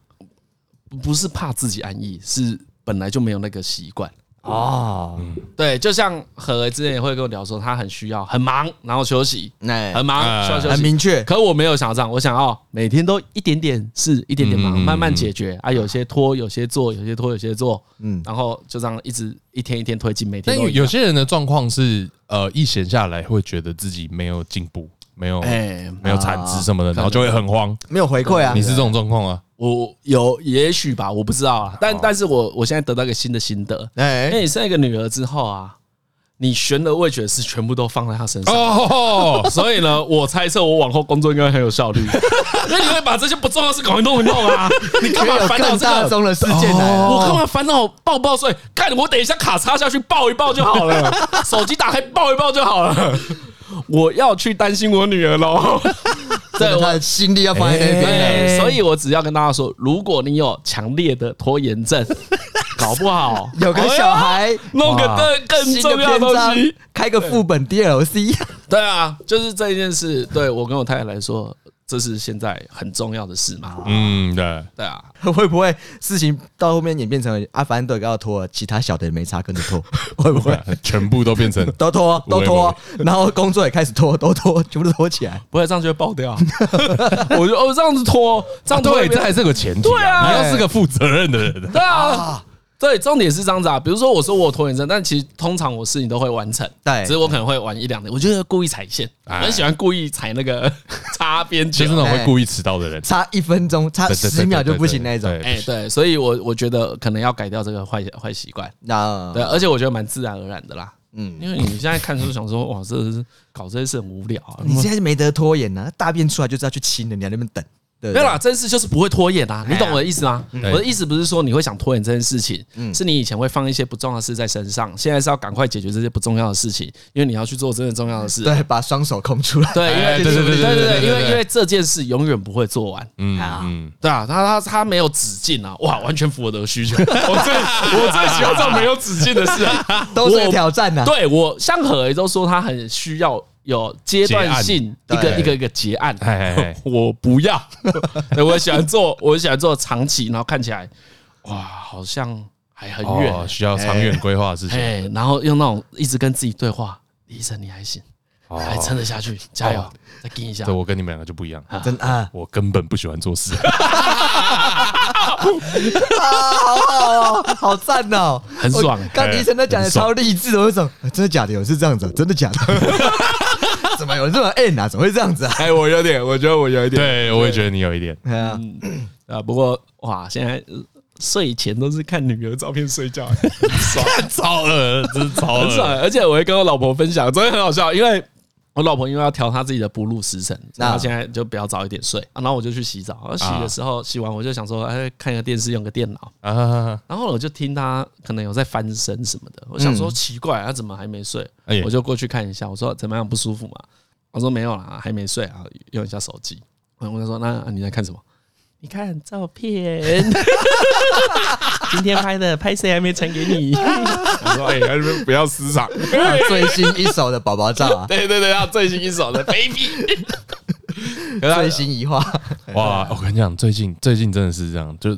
不是怕自己安逸，是本来就没有那个习惯。哦，对，就像何之前也会跟我聊说，他很需要很忙，然后休息，很忙需要休息，很明确。可我没有想要这样，我想要每天都一点点事，一点点忙，慢慢解决啊。有些拖，有些做，有些拖，有些做，嗯，然后就这样一直一天一天推进，每天。但有些人的状况是，呃，一闲下来会觉得自己没有进步，没有，哎，没有产值什么的，然后就会很慌，没有回馈啊。你是这种状况啊？我有，也许吧，我不知道啊。但但是我我现在得到一个新的心得，哎，因为你生一个女儿之后啊，你悬而未决的事全部都放在她身上，哦，所以呢，我猜测我往后工作应该很有效率，因为你会把这些不重要的事搞一弄一弄啊。你干嘛烦恼这个？中的事件来了，我干嘛烦恼报不报税？干，我等一下卡插下去抱一抱就好了，手机打开抱一抱就好了。我要去担心我女儿喽。对，我的心力要放在那边，所以我只要跟大家说，如果你有强烈的拖延症，搞不好有个小孩弄个更更重要的东西，开个副本 DLC。对啊，就是这一件事，对我跟我太太来说。这是现在很重要的事嘛？嗯，对对啊，会不会事情到后面演变成啊，反正都要拖，其他小的也没差，跟着拖，会不会全部都变成 都拖都拖，然后工作也开始拖都拖，全部都拖起来，不会这样就会爆掉。我就哦这样子拖，这样对，这还是个前提。对啊，你要是个负责任的人。对啊。对，重点是这样子啊。比如说，我说我有拖延症，但其实通常我事情都会完成。对，只是我可能会晚一两天。我就是故意踩线，我很喜欢故意踩那个 擦边球，就是那种会故意迟到的人，差一分钟、差十秒就不行那种。哎，对，所以我我觉得可能要改掉这个坏坏习惯。那对，而且我觉得蛮自然而然的啦。嗯，因为你现在看书想说，哇，这是搞这些事很无聊啊。你现在是没得拖延呢，大便出来就知道去亲的，你在那边等。没有啦，这件事就是不会拖延啊，你懂我的意思吗？我的意思不是说你会想拖延这件事情，是你以前会放一些不重要的事在身上，现在是要赶快解决这些不重要的事情，因为你要去做真的重要的事。对，把双手空出来。对，因为对对对对对对，因为因为这件事永远不会做完。嗯嗯，对啊，他他他没有止境啊，哇，完全符合我的需求。我最我最喜欢这种没有止境的事啊，都是挑战呐。对我，像何为都说他很需要。有阶段性一个一个一个结案，我不要，我喜欢做，我喜欢做长期，然后看起来哇，好像还很远，需要长远规划的事情。然后用那种一直跟自己对话，医生你还行，还撑得下去，加油，再撑一下。对，我跟你们两个就不一样，真啊，我根本不喜欢做事。啊，好好哦，好赞哦，很爽。刚医生在讲的超励志，我说真的假的？有是这样子，真的假的？有这么 N 啊？怎么会这样子啊？哎，我有点，我觉得我有一点，对，我也觉得你有一点。嗯啊，不过哇，现在睡前都是看女儿照片睡觉，爽，超恶，真是超恶。而且我会跟我老婆分享，昨天很好笑，因为。我老婆因为要调她自己的哺乳时辰，然后现在就比较早一点睡，然后我就去洗澡。洗的时候洗完，我就想说，哎，看个电视，用个电脑。然后我就听她可能有在翻身什么的，我想说奇怪，她怎么还没睡？我就过去看一下，我说怎么样不舒服吗？我说没有啦，还没睡啊，用一下手机。我就说那你在看什么？你看照片，今天拍的，拍谁还没传给你？我说：“哎，还是不要私藏，最新一手的宝宝照啊！对 对对，要最新一手的 baby，最新一话。哇，我跟你讲，最近最近真的是这样，就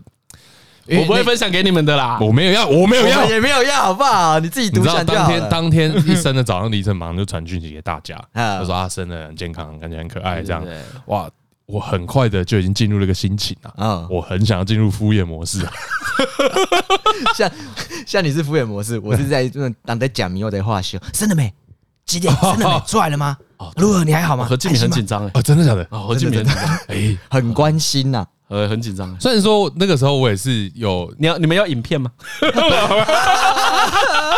我不会分享给你们的啦，我没有要，我没有要，也没有要，好不好？你自己独享就好了。当天当天一生的早上，李晨马上就传讯息给大家，他说他生的很健康，感觉很可爱，这样哇。”我很快的就已经进入了一个心情了，嗯，我很想要进入敷衍模式，像像你是敷衍模式，我是在这种当在讲迷我的话秀，生了没？几点？生了没？出来了吗？哦，如何？你还好吗？何志敏很紧张哎，哦，真的假的？哦，何志敏很紧张，哎，很关心呐，呃，很紧张。虽然说那个时候我也是有，你要你们要影片吗？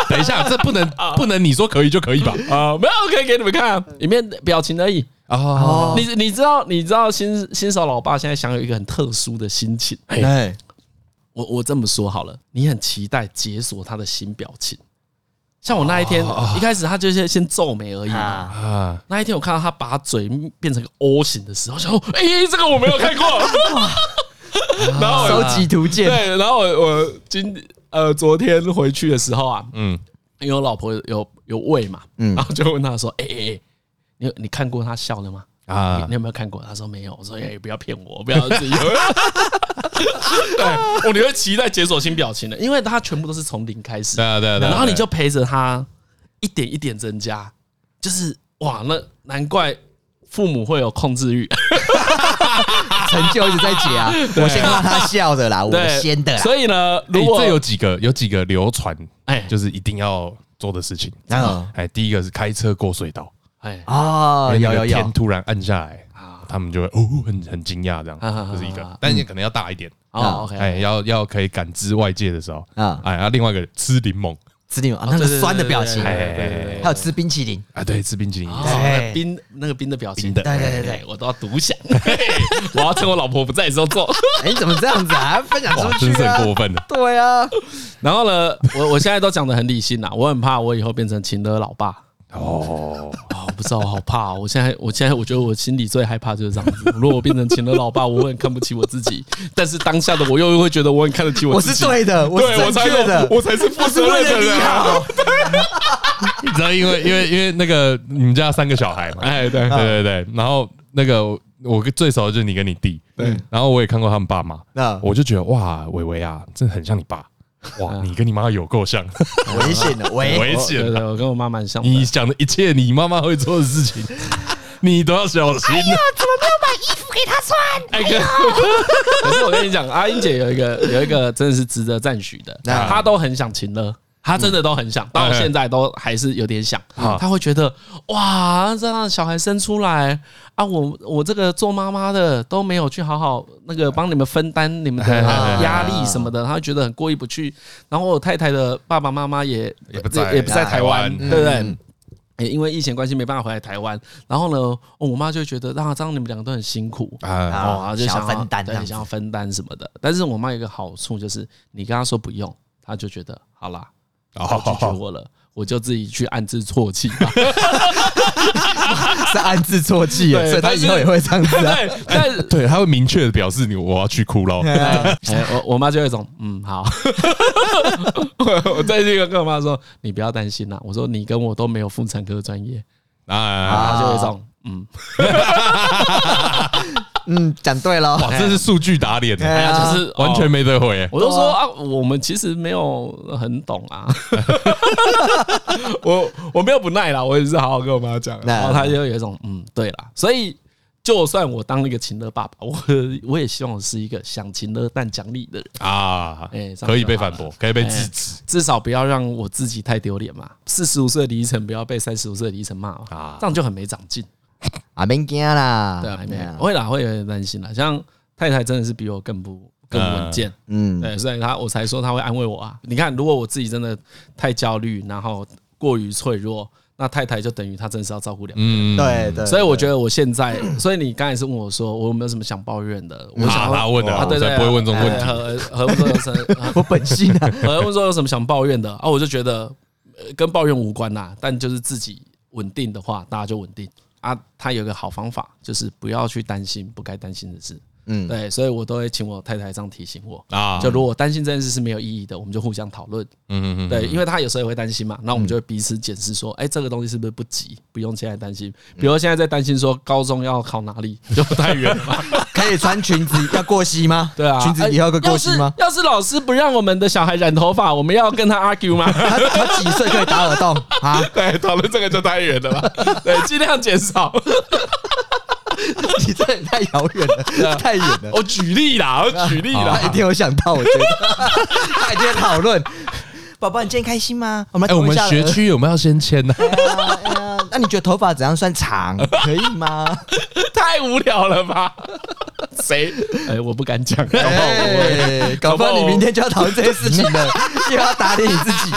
等一下，这不能 不能你说可以就可以吧？啊，没有，可以给你们看里面表情而已。哦，你你知道你知道新新手老爸现在享有一个很特殊的心情。哎，我我这么说好了，你很期待解锁他的新表情。像我那一天一开始他就是先皱眉而已嘛。啊，那一天我看到他把嘴变成个 O 型的时候，想说，哎，这个我没有看过。然后收集图鉴。对，然后我我今呃昨天回去的时候啊，嗯，因为我老婆有有喂嘛，嗯，然后就问他说，哎哎。你你看过他笑了吗？啊，你有没有看过？他说没有。我说哎，不要骗我，不要自己。对，我，你会期待解锁新表情的，因为它全部都是从零开始。对啊，对啊，对。然后你就陪着他一点一点增加，就是哇，那难怪父母会有控制欲，成就一直在解啊。我先让他笑的啦，我先的。所以呢，如果这有几个有几个流传，哎，就是一定要做的事情。嗯，哎，第一个是开车过隧道。哎啊，有有有！天突然暗下来啊，他们就会哦，很很惊讶，这样，这是一个，但也可能要大一点。哦。OK，哎，要要可以感知外界的时候啊，哎，然后另外一个吃柠檬，吃柠檬啊，那个酸的表情，还有吃冰淇淋。啊，对，吃冰淇淋，冰那个冰的表情，对对对对，我都要独享，我要趁我老婆不在的时候做。哎，你怎么这样子啊？分享出去，真是很过分的。对啊，然后呢，我我现在都讲的很理性啦，我很怕我以后变成情的老爸。哦，啊，我不知道，我好怕。我现在，我现在，我觉得我心里最害怕就是这样子。如果我变成钱的老爸，我会很看不起我自己。但是当下的我又会觉得我很看得起我自己。我是对的，我是正确的，我才是负责任的人。你知道，因为因为因为那个你们家三个小孩嘛，哎，对对对对。然后那个我最熟的就是你跟你弟，对。然后我也看过他们爸妈，那我就觉得哇，伟伟啊，真的很像你爸。哇，你跟你妈有够像，危险的，危危险的。对对，我跟我妈蛮像。你讲的一切，你妈妈会做的事情，你都要小心。哎呀，怎么没有买衣服给她穿？哎呀，可是我跟你讲，阿英姐有一个有一个真的是值得赞许的，她都很想情勒。他真的都很想，到现在都还是有点想。他会觉得哇，这样小孩生出来啊，我我这个做妈妈的都没有去好好那个帮你们分担你们的压力什么的，他会觉得很过意不去。然后我太太的爸爸妈妈也也不在，也不在台湾，对不对？也因为疫情关系没办法回来台湾。然后呢，我妈就觉得啊，这样你们两个都很辛苦啊，就想分担，对，想要分担什么的。但是我妈有一个好处就是，你跟她说不用，她就觉得好啦。然后拒绝我了，我就自己去暗自啜泣吧。是暗自啜泣，所以他以后也会这样子。对，但是对，他会明确的表示你我要去哭了。我我妈就有一种嗯好。我最近跟我妈说，你不要担心啦。我说你跟我都没有妇产科专业啊，就有一种嗯。嗯，讲对了，哇，这是数据打脸，就是完全没得回。我都说啊，我们其实没有很懂啊，我我没有不耐啦，我也是好好跟我妈讲，然后她就有一种嗯，对啦。所以就算我当了一个情乐爸爸，我我也希望我是一个想情乐但讲理的人。啊，哎，可以被反驳，可以被制止，至少不要让我自己太丢脸嘛。四十五岁的李依晨不要被三十五岁的李依晨骂啊，这样就很没长进。啊，免惊啦，对啊，没有，会啦，会有点担心啦。像太太真的是比我更不更稳健，嗯，对，所以他我才说他会安慰我啊。你看，如果我自己真的太焦虑，然后过于脆弱，那太太就等于她真的是要照顾两个人，对对。所以我觉得我现在，所以你刚才是问我说，我有没有什么想抱怨的？我想他问的，对对，不会问这种问题。何何说有什我本性啊？何问说有什么想抱怨的啊？我就觉得跟抱怨无关呐，但就是自己稳定的话，大家就稳定。啊，他有个好方法，就是不要去担心不该担心的事。嗯，对，所以我都会请我太太这样提醒我啊。就如果担心这件事是没有意义的，我们就互相讨论。嗯嗯嗯。对，因为他有时候也会担心嘛，那我们就会彼此检视说，哎，这个东西是不是不急，不用现在担心。比如现在在担心说高中要考哪里，就不太远嘛。可以穿裙子要过膝吗？对啊，裙子以后可以过膝吗？要是老师不让我们的小孩染头发，我们要跟他 argue 吗？他他几岁可以打耳洞啊？对，讨论这个就太远了吧？对，尽量减少。你这也太遥远了，太远了。我举例啦，我举例啦，他一定有想到，我觉得 他一定在讨论。宝宝，你今天开心吗？我们哎，我们学区有没有要先签呢？那你觉得头发怎样算长？可以吗？太无聊了吧？谁？哎，我不敢讲。搞不好你明天就要讨论这些事情了，又要打脸你自己。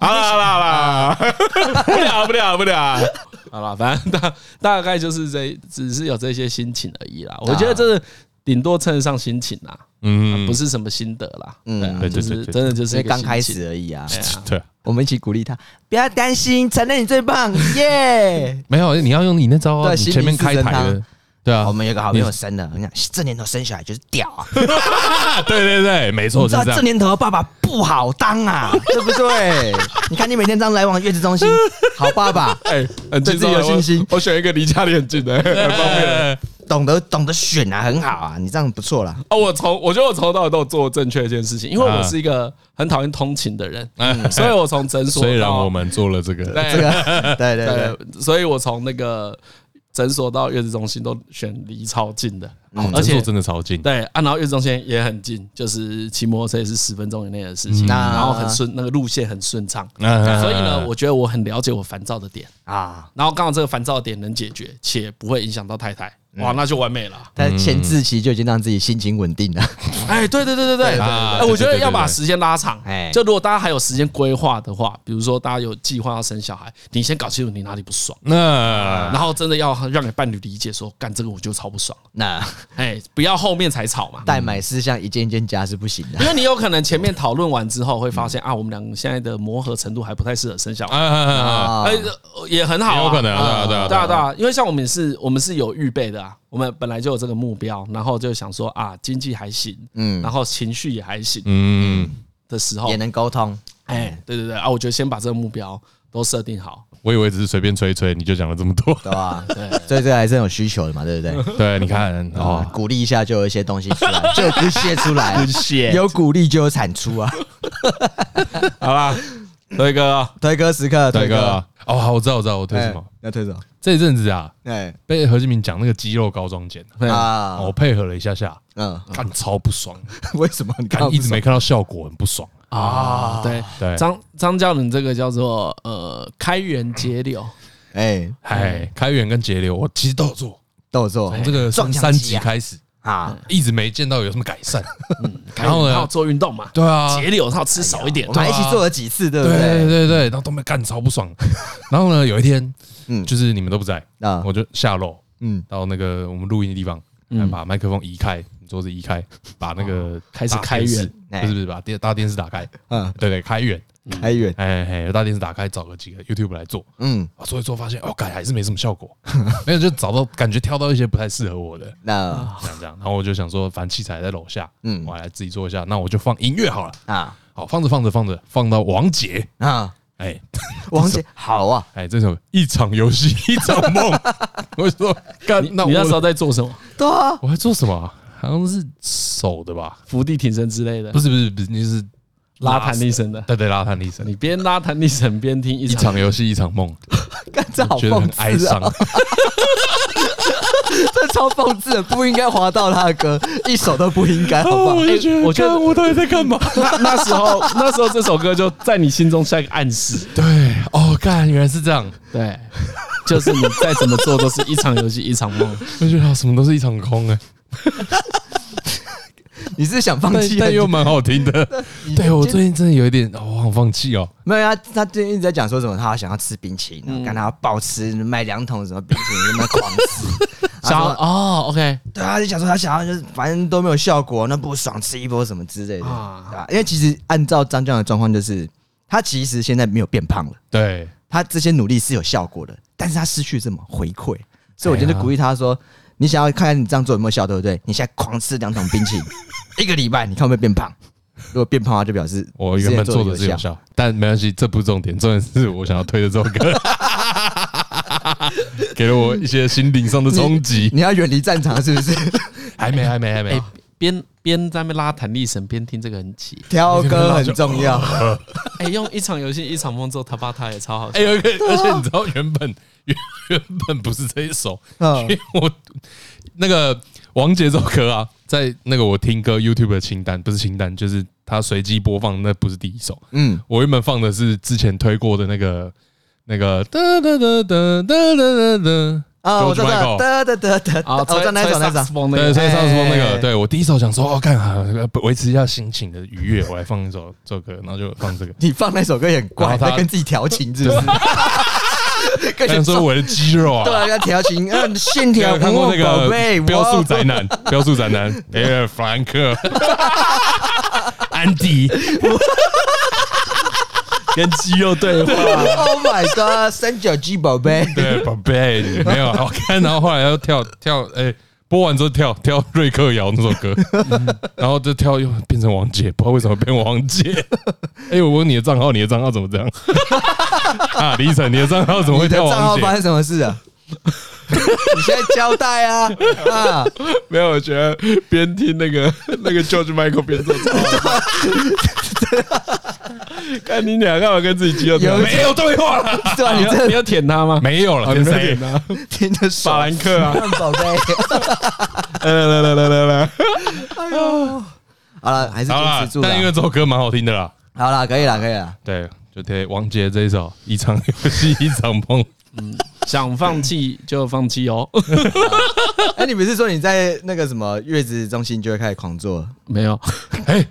好了好了好了，不聊不聊不聊。好了，反正大大概就是这，只是有这些心情而已啦。我觉得这是顶多称得上心情啦，嗯，不是什么心得啦，嗯，对，就是真的就是刚开始而已啊。对，我们一起鼓励他，不要担心，承认你最棒，耶！没有，你要用你那招啊，前面开台的。对啊，我们有个好朋友生了，你看这年头生小孩就是屌啊！对对对，没错，是这样。这年头爸爸不好当啊，对不对？你看你每天这样来往月子中心，好爸爸，哎，对自己有信心。我选一个离家里很近的，很方便，懂得懂得选啊，很好啊，你这样不错啦。哦，我从我觉得我从头到尾都有做正确一件事情，因为我是一个很讨厌通勤的人，所以我从诊所，虽然我们做了这个，这个，对对对，所以我从那个。诊所到月子中心都选离超近的，而且真的超近。对，啊，然后月子中心也很近，就是骑摩托车也是十分钟以内的事情，然后很顺，那个路线很顺畅。所以呢，我觉得我很了解我烦躁的点啊，然后刚好这个烦躁的点能解决，且不会影响到太太。哇，那就完美了。在前置期就已经让自己心情稳定了。哎，对对对对对，哎，我觉得要把时间拉长。哎，就如果大家还有时间规划的话，比如说大家有计划要生小孩，你先搞清楚你哪里不爽。那然后真的要让你伴侣理解说，干这个我就超不爽。那哎，不要后面才吵嘛。代买事项一件一件加是不行的，因为你有可能前面讨论完之后会发现啊，我们两个现在的磨合程度还不太适合生小孩。哎，也很好，有可能啊，对啊，对啊，对啊，因为像我们是，我们是有预备的。啊，我们本来就有这个目标，然后就想说啊，经济还行，嗯，然后情绪也还行，嗯，的时候也能沟通，哎，对对对啊，我觉得先把这个目标都设定好。我以为只是随便吹一吹，你就讲了这么多，对吧？对，所以这个还是有需求的嘛，对不对？对，你看哦，鼓励一下就有一些东西出来，就不泄出来，有鼓励就有产出啊。好啦，推哥，推哥时刻，推哥。哦，好，我知道，我知道，我推什么？要推什么？这阵子啊，哎，被何志明讲那个肌肉高装检啊，我配合了一下下，嗯，看超不爽，为什么？你看一直没看到效果，很不爽啊，对对，张张教人这个叫做呃开源节流，哎。哎，开源跟节流，我其实都有做，都有做，从这个撞三级开始啊，一直没见到有什么改善。然后呢，要做运动嘛，对啊，节流，他吃少一点，我们一起做了几次，对不对？对？对对，然后都没干，超不爽。然后呢，有一天，嗯，就是你们都不在啊，我就下楼，嗯，到那个我们录音的地方，把麦克风移开。桌子移开，把那个开始开远，不是不是，把电大电视打开，嗯，对对，开源，开源，哎哎，大电视打开，找个几个 YouTube 来做，嗯，做一做发现，哦，改还是没什么效果，没有就找到感觉挑到一些不太适合我的，那这样这样，然后我就想说，反正器材在楼下，嗯，我来自己做一下，那我就放音乐好了啊，好，放着放着放着，放到王杰啊，哎，王杰好啊，哎，这首一场游戏一场梦，我说干，那你那时候在做什么？对啊，我在做什么？好像是手的吧，伏地挺身之类的。不是不是不是，你是拉弹力绳的。对对，拉弹力绳。你边拉弹力绳边听一场游戏一场梦，这好讽哀伤。这超讽刺的，不应该滑到他的歌，一首都不应该，好不好？我觉得我到底在干嘛？那时候那时候这首歌就在你心中下一个暗示。对，哦，干，原来是这样。对，就是你再怎么做都是一场游戏一场梦。我觉得什么都是一场空哎。你是想放弃？但又蛮好听的。对，我最近真的有一点，我好放弃哦。没有啊，他最近一直在讲说什么，他想要吃冰淇淋，看他要暴吃，买两桶什么冰淇淋，那么狂吃。想要哦，OK，对啊，就想说他想要就是反正都没有效果，那不爽吃一波什么之类的啊。因为其实按照张江的状况，就是他其实现在没有变胖了。对，他这些努力是有效果的，但是他失去什么回馈，所以我觉得鼓励他说。你想要看看你这样做有没有效，对不对？你现在狂吃两桶冰淇淋，一个礼拜，你看会不会变胖？如果变胖的话，就表示我原本做的是有效。但没关系，这不是重点，重点是我想要推的这首歌，给了我一些心灵上的冲击。你要远离战场是不是？还没，还没，还没。边边在那边拉弹力绳，边听这个很起。挑歌很重要。哎，用一场游戏一场梦做他爸他也超好。哎，而且你知道原本。原原本不是这一首，因为我那个王杰这首歌啊，在那个我听歌 YouTube 的清单，不是清单，就是他随机播放，那不是第一首。嗯，我原本放的是之前推过的那个那个哒哒哒哒哒哒哒啊，我知道，得得得得啊，我知道那首那首，对，吹萨克斯风那个，对我第一首想说，哦，看啊，维持一下心情的愉悦，我来放一首这首歌，然后就放这个。你放那首歌也很怪，在跟自己调情，是不是？感受 我的肌肉啊！对啊，要调情，嗯，线条。看过那个《飙速宅男》，《飙速宅男》，哎，弗兰克，安迪，跟肌肉对话。Oh my god，三角肌宝贝，对，宝贝，没有好看。然后后来要跳跳，哎。播完之后跳跳瑞克摇那首歌，然后就跳又变成王姐，不知道为什么变王姐。哎，我问你的账号，你的账号怎么这样？啊，李晨，你的账号怎么会跳王姐？账号发生什么事啊？你现在交代啊！啊，没有，我觉得边听那个 那个 George Michael 边做超好。看你俩干嘛跟自己肌肉有没有对话了？对吧？你要你要舔他吗？没有了，舔谁？舔的法兰克啊，宝贝。来来来来来来！哎呦，好了，还是坚持住。但因为这首歌蛮好听的啦。好了，可以了，可以了。对，就贴王杰这一首《一场游戏一场梦》。嗯，想放弃就放弃哦。哎，你不是说你在那个什么月子中心就会开始狂做？没有，哎。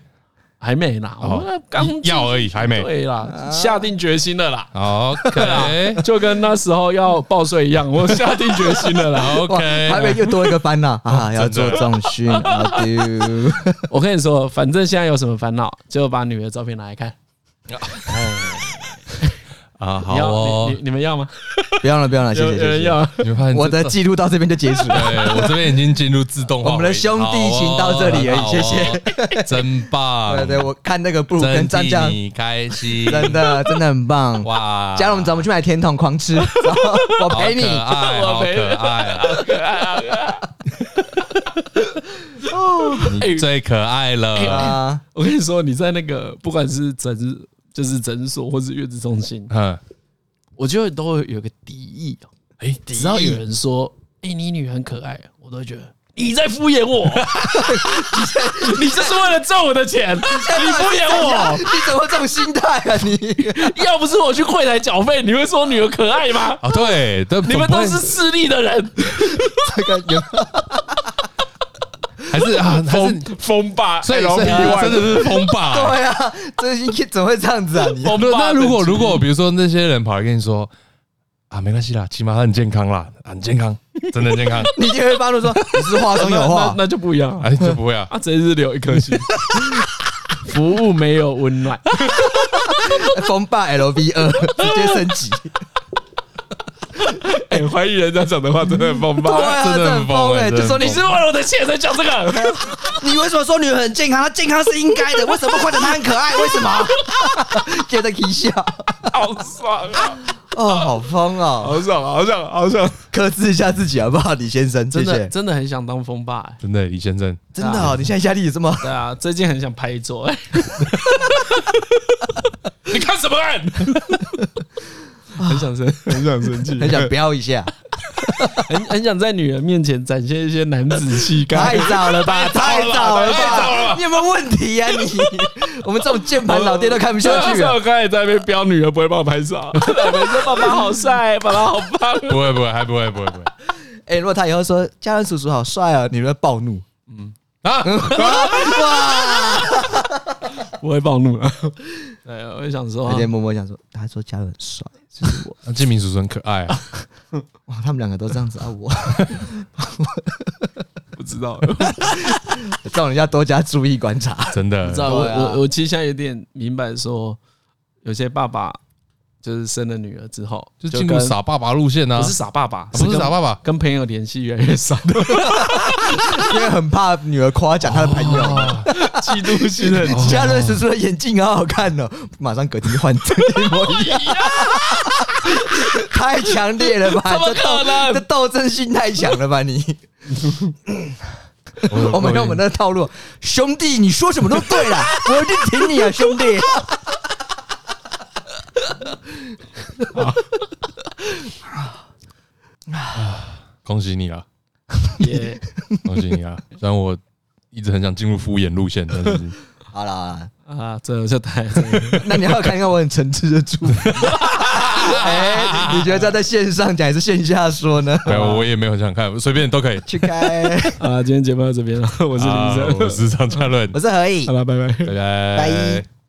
还没啦，我刚要而已，还没。对啦，下定决心了啦。OK，就跟那时候要报税一样，我下定决心了啦。OK，还没又多一个烦恼 啊，要做重训。我跟你说，反正现在有什么烦恼，就把女儿照片拿来看。啊，好哦，你你们要吗？不要了，不要了，谢谢，谢谢。要，我的记录到这边就结束了。对，我这边已经进入自动化。我们的兄弟情到这里而已，谢谢。真棒！对对，我看那个布鲁跟张将，你开心，真的真的很棒。哇！嘉龙，咱们去买甜筒狂吃，我陪你，我陪你，好可爱，好可爱。哦，你最可爱了。我跟你说，你在那个不管是整日。就是诊所或是月子中心，嗯，我就会都会有个敌意哦。哎，只要有人说，哎，你女很可爱，我都会觉得你在敷衍我，你就是为了赚我的钱，你敷衍我，你怎么这种心态啊？你 要不是我去柜台缴费，你会说女儿可爱吗？啊，对，你们都是势利的人，这个有。还是啊，风风霸，所以真的是风霸。对啊，这怎么会这样子啊？你那如果如果比如说那些人跑来跟你说啊，没关系啦，起码他很健康啦，很健康，真的很健康，你就会帮他说你是话中有话，那就不一样，哎，就不会啊，啊，真是留一颗心，服务没有温暖，风霸 LV 二直接升级。哎，怀疑人家讲的话真的很疯吧？真的很疯哎！就说你是为了我的钱才讲这个？你为什么说女人很健康？她健康是应该的，为什么不夸奖她很可爱？为什么？觉得可以笑，好爽啊！哦，好疯哦，好爽，好爽，好想！克制一下自己好不好，李先生？真的，真的很想当疯霸，真的，李先生，真的哦！你现在压力也这么？对啊，最近很想拍桌。哎，你看什么？很想生，很想生气，很想飙一下，很很想在女人面前展现一些男子气概。太早了吧，太早了吧，你有没有问题呀？你我们这种键盘老爹都看不下去了。我刚才在那边飙女儿，不会帮我拍照。每次爸爸好帅，爸爸好棒。不会不会，还不会不会不会。哎，如果他以后说家人叔叔好帅啊，你会暴怒？嗯啊 哇，不会暴怒了。哎，我也想说，有点默默想说，他说家人很帅。我 那建明叔叔很可爱啊！哇，他们两个都这样子啊！我不知道，叫人家多加注意观察。真的，知道我我我其实现在有点明白，说有些爸爸就是生了女儿之后，就进入傻爸爸路线啊！不是傻爸爸，不是傻爸爸，跟朋友联系越来越少，因为很怕女儿夸奖他的朋友，嫉妒心很强。嘉伦叔叔的眼镜好好看哦，马上隔天换一模一样。太强烈了吧！怎么可能？这斗争心太强了吧你？我们用我们的套路，兄弟，你说什么都对了，我一定挺你啊，兄弟！啊恭喜你啊！耶！恭喜你啊！虽然我一直很想进入敷衍路线，但是好了啊，这就太……那你要看看我很诚挚的祝福。哎，你觉得在线上讲还是线下说呢？没有，我也没有想看，随便都可以去开。啊，今天节目到这边了，我是李医生，我是张嘉伦，我是何以，好了，拜拜，拜拜，拜。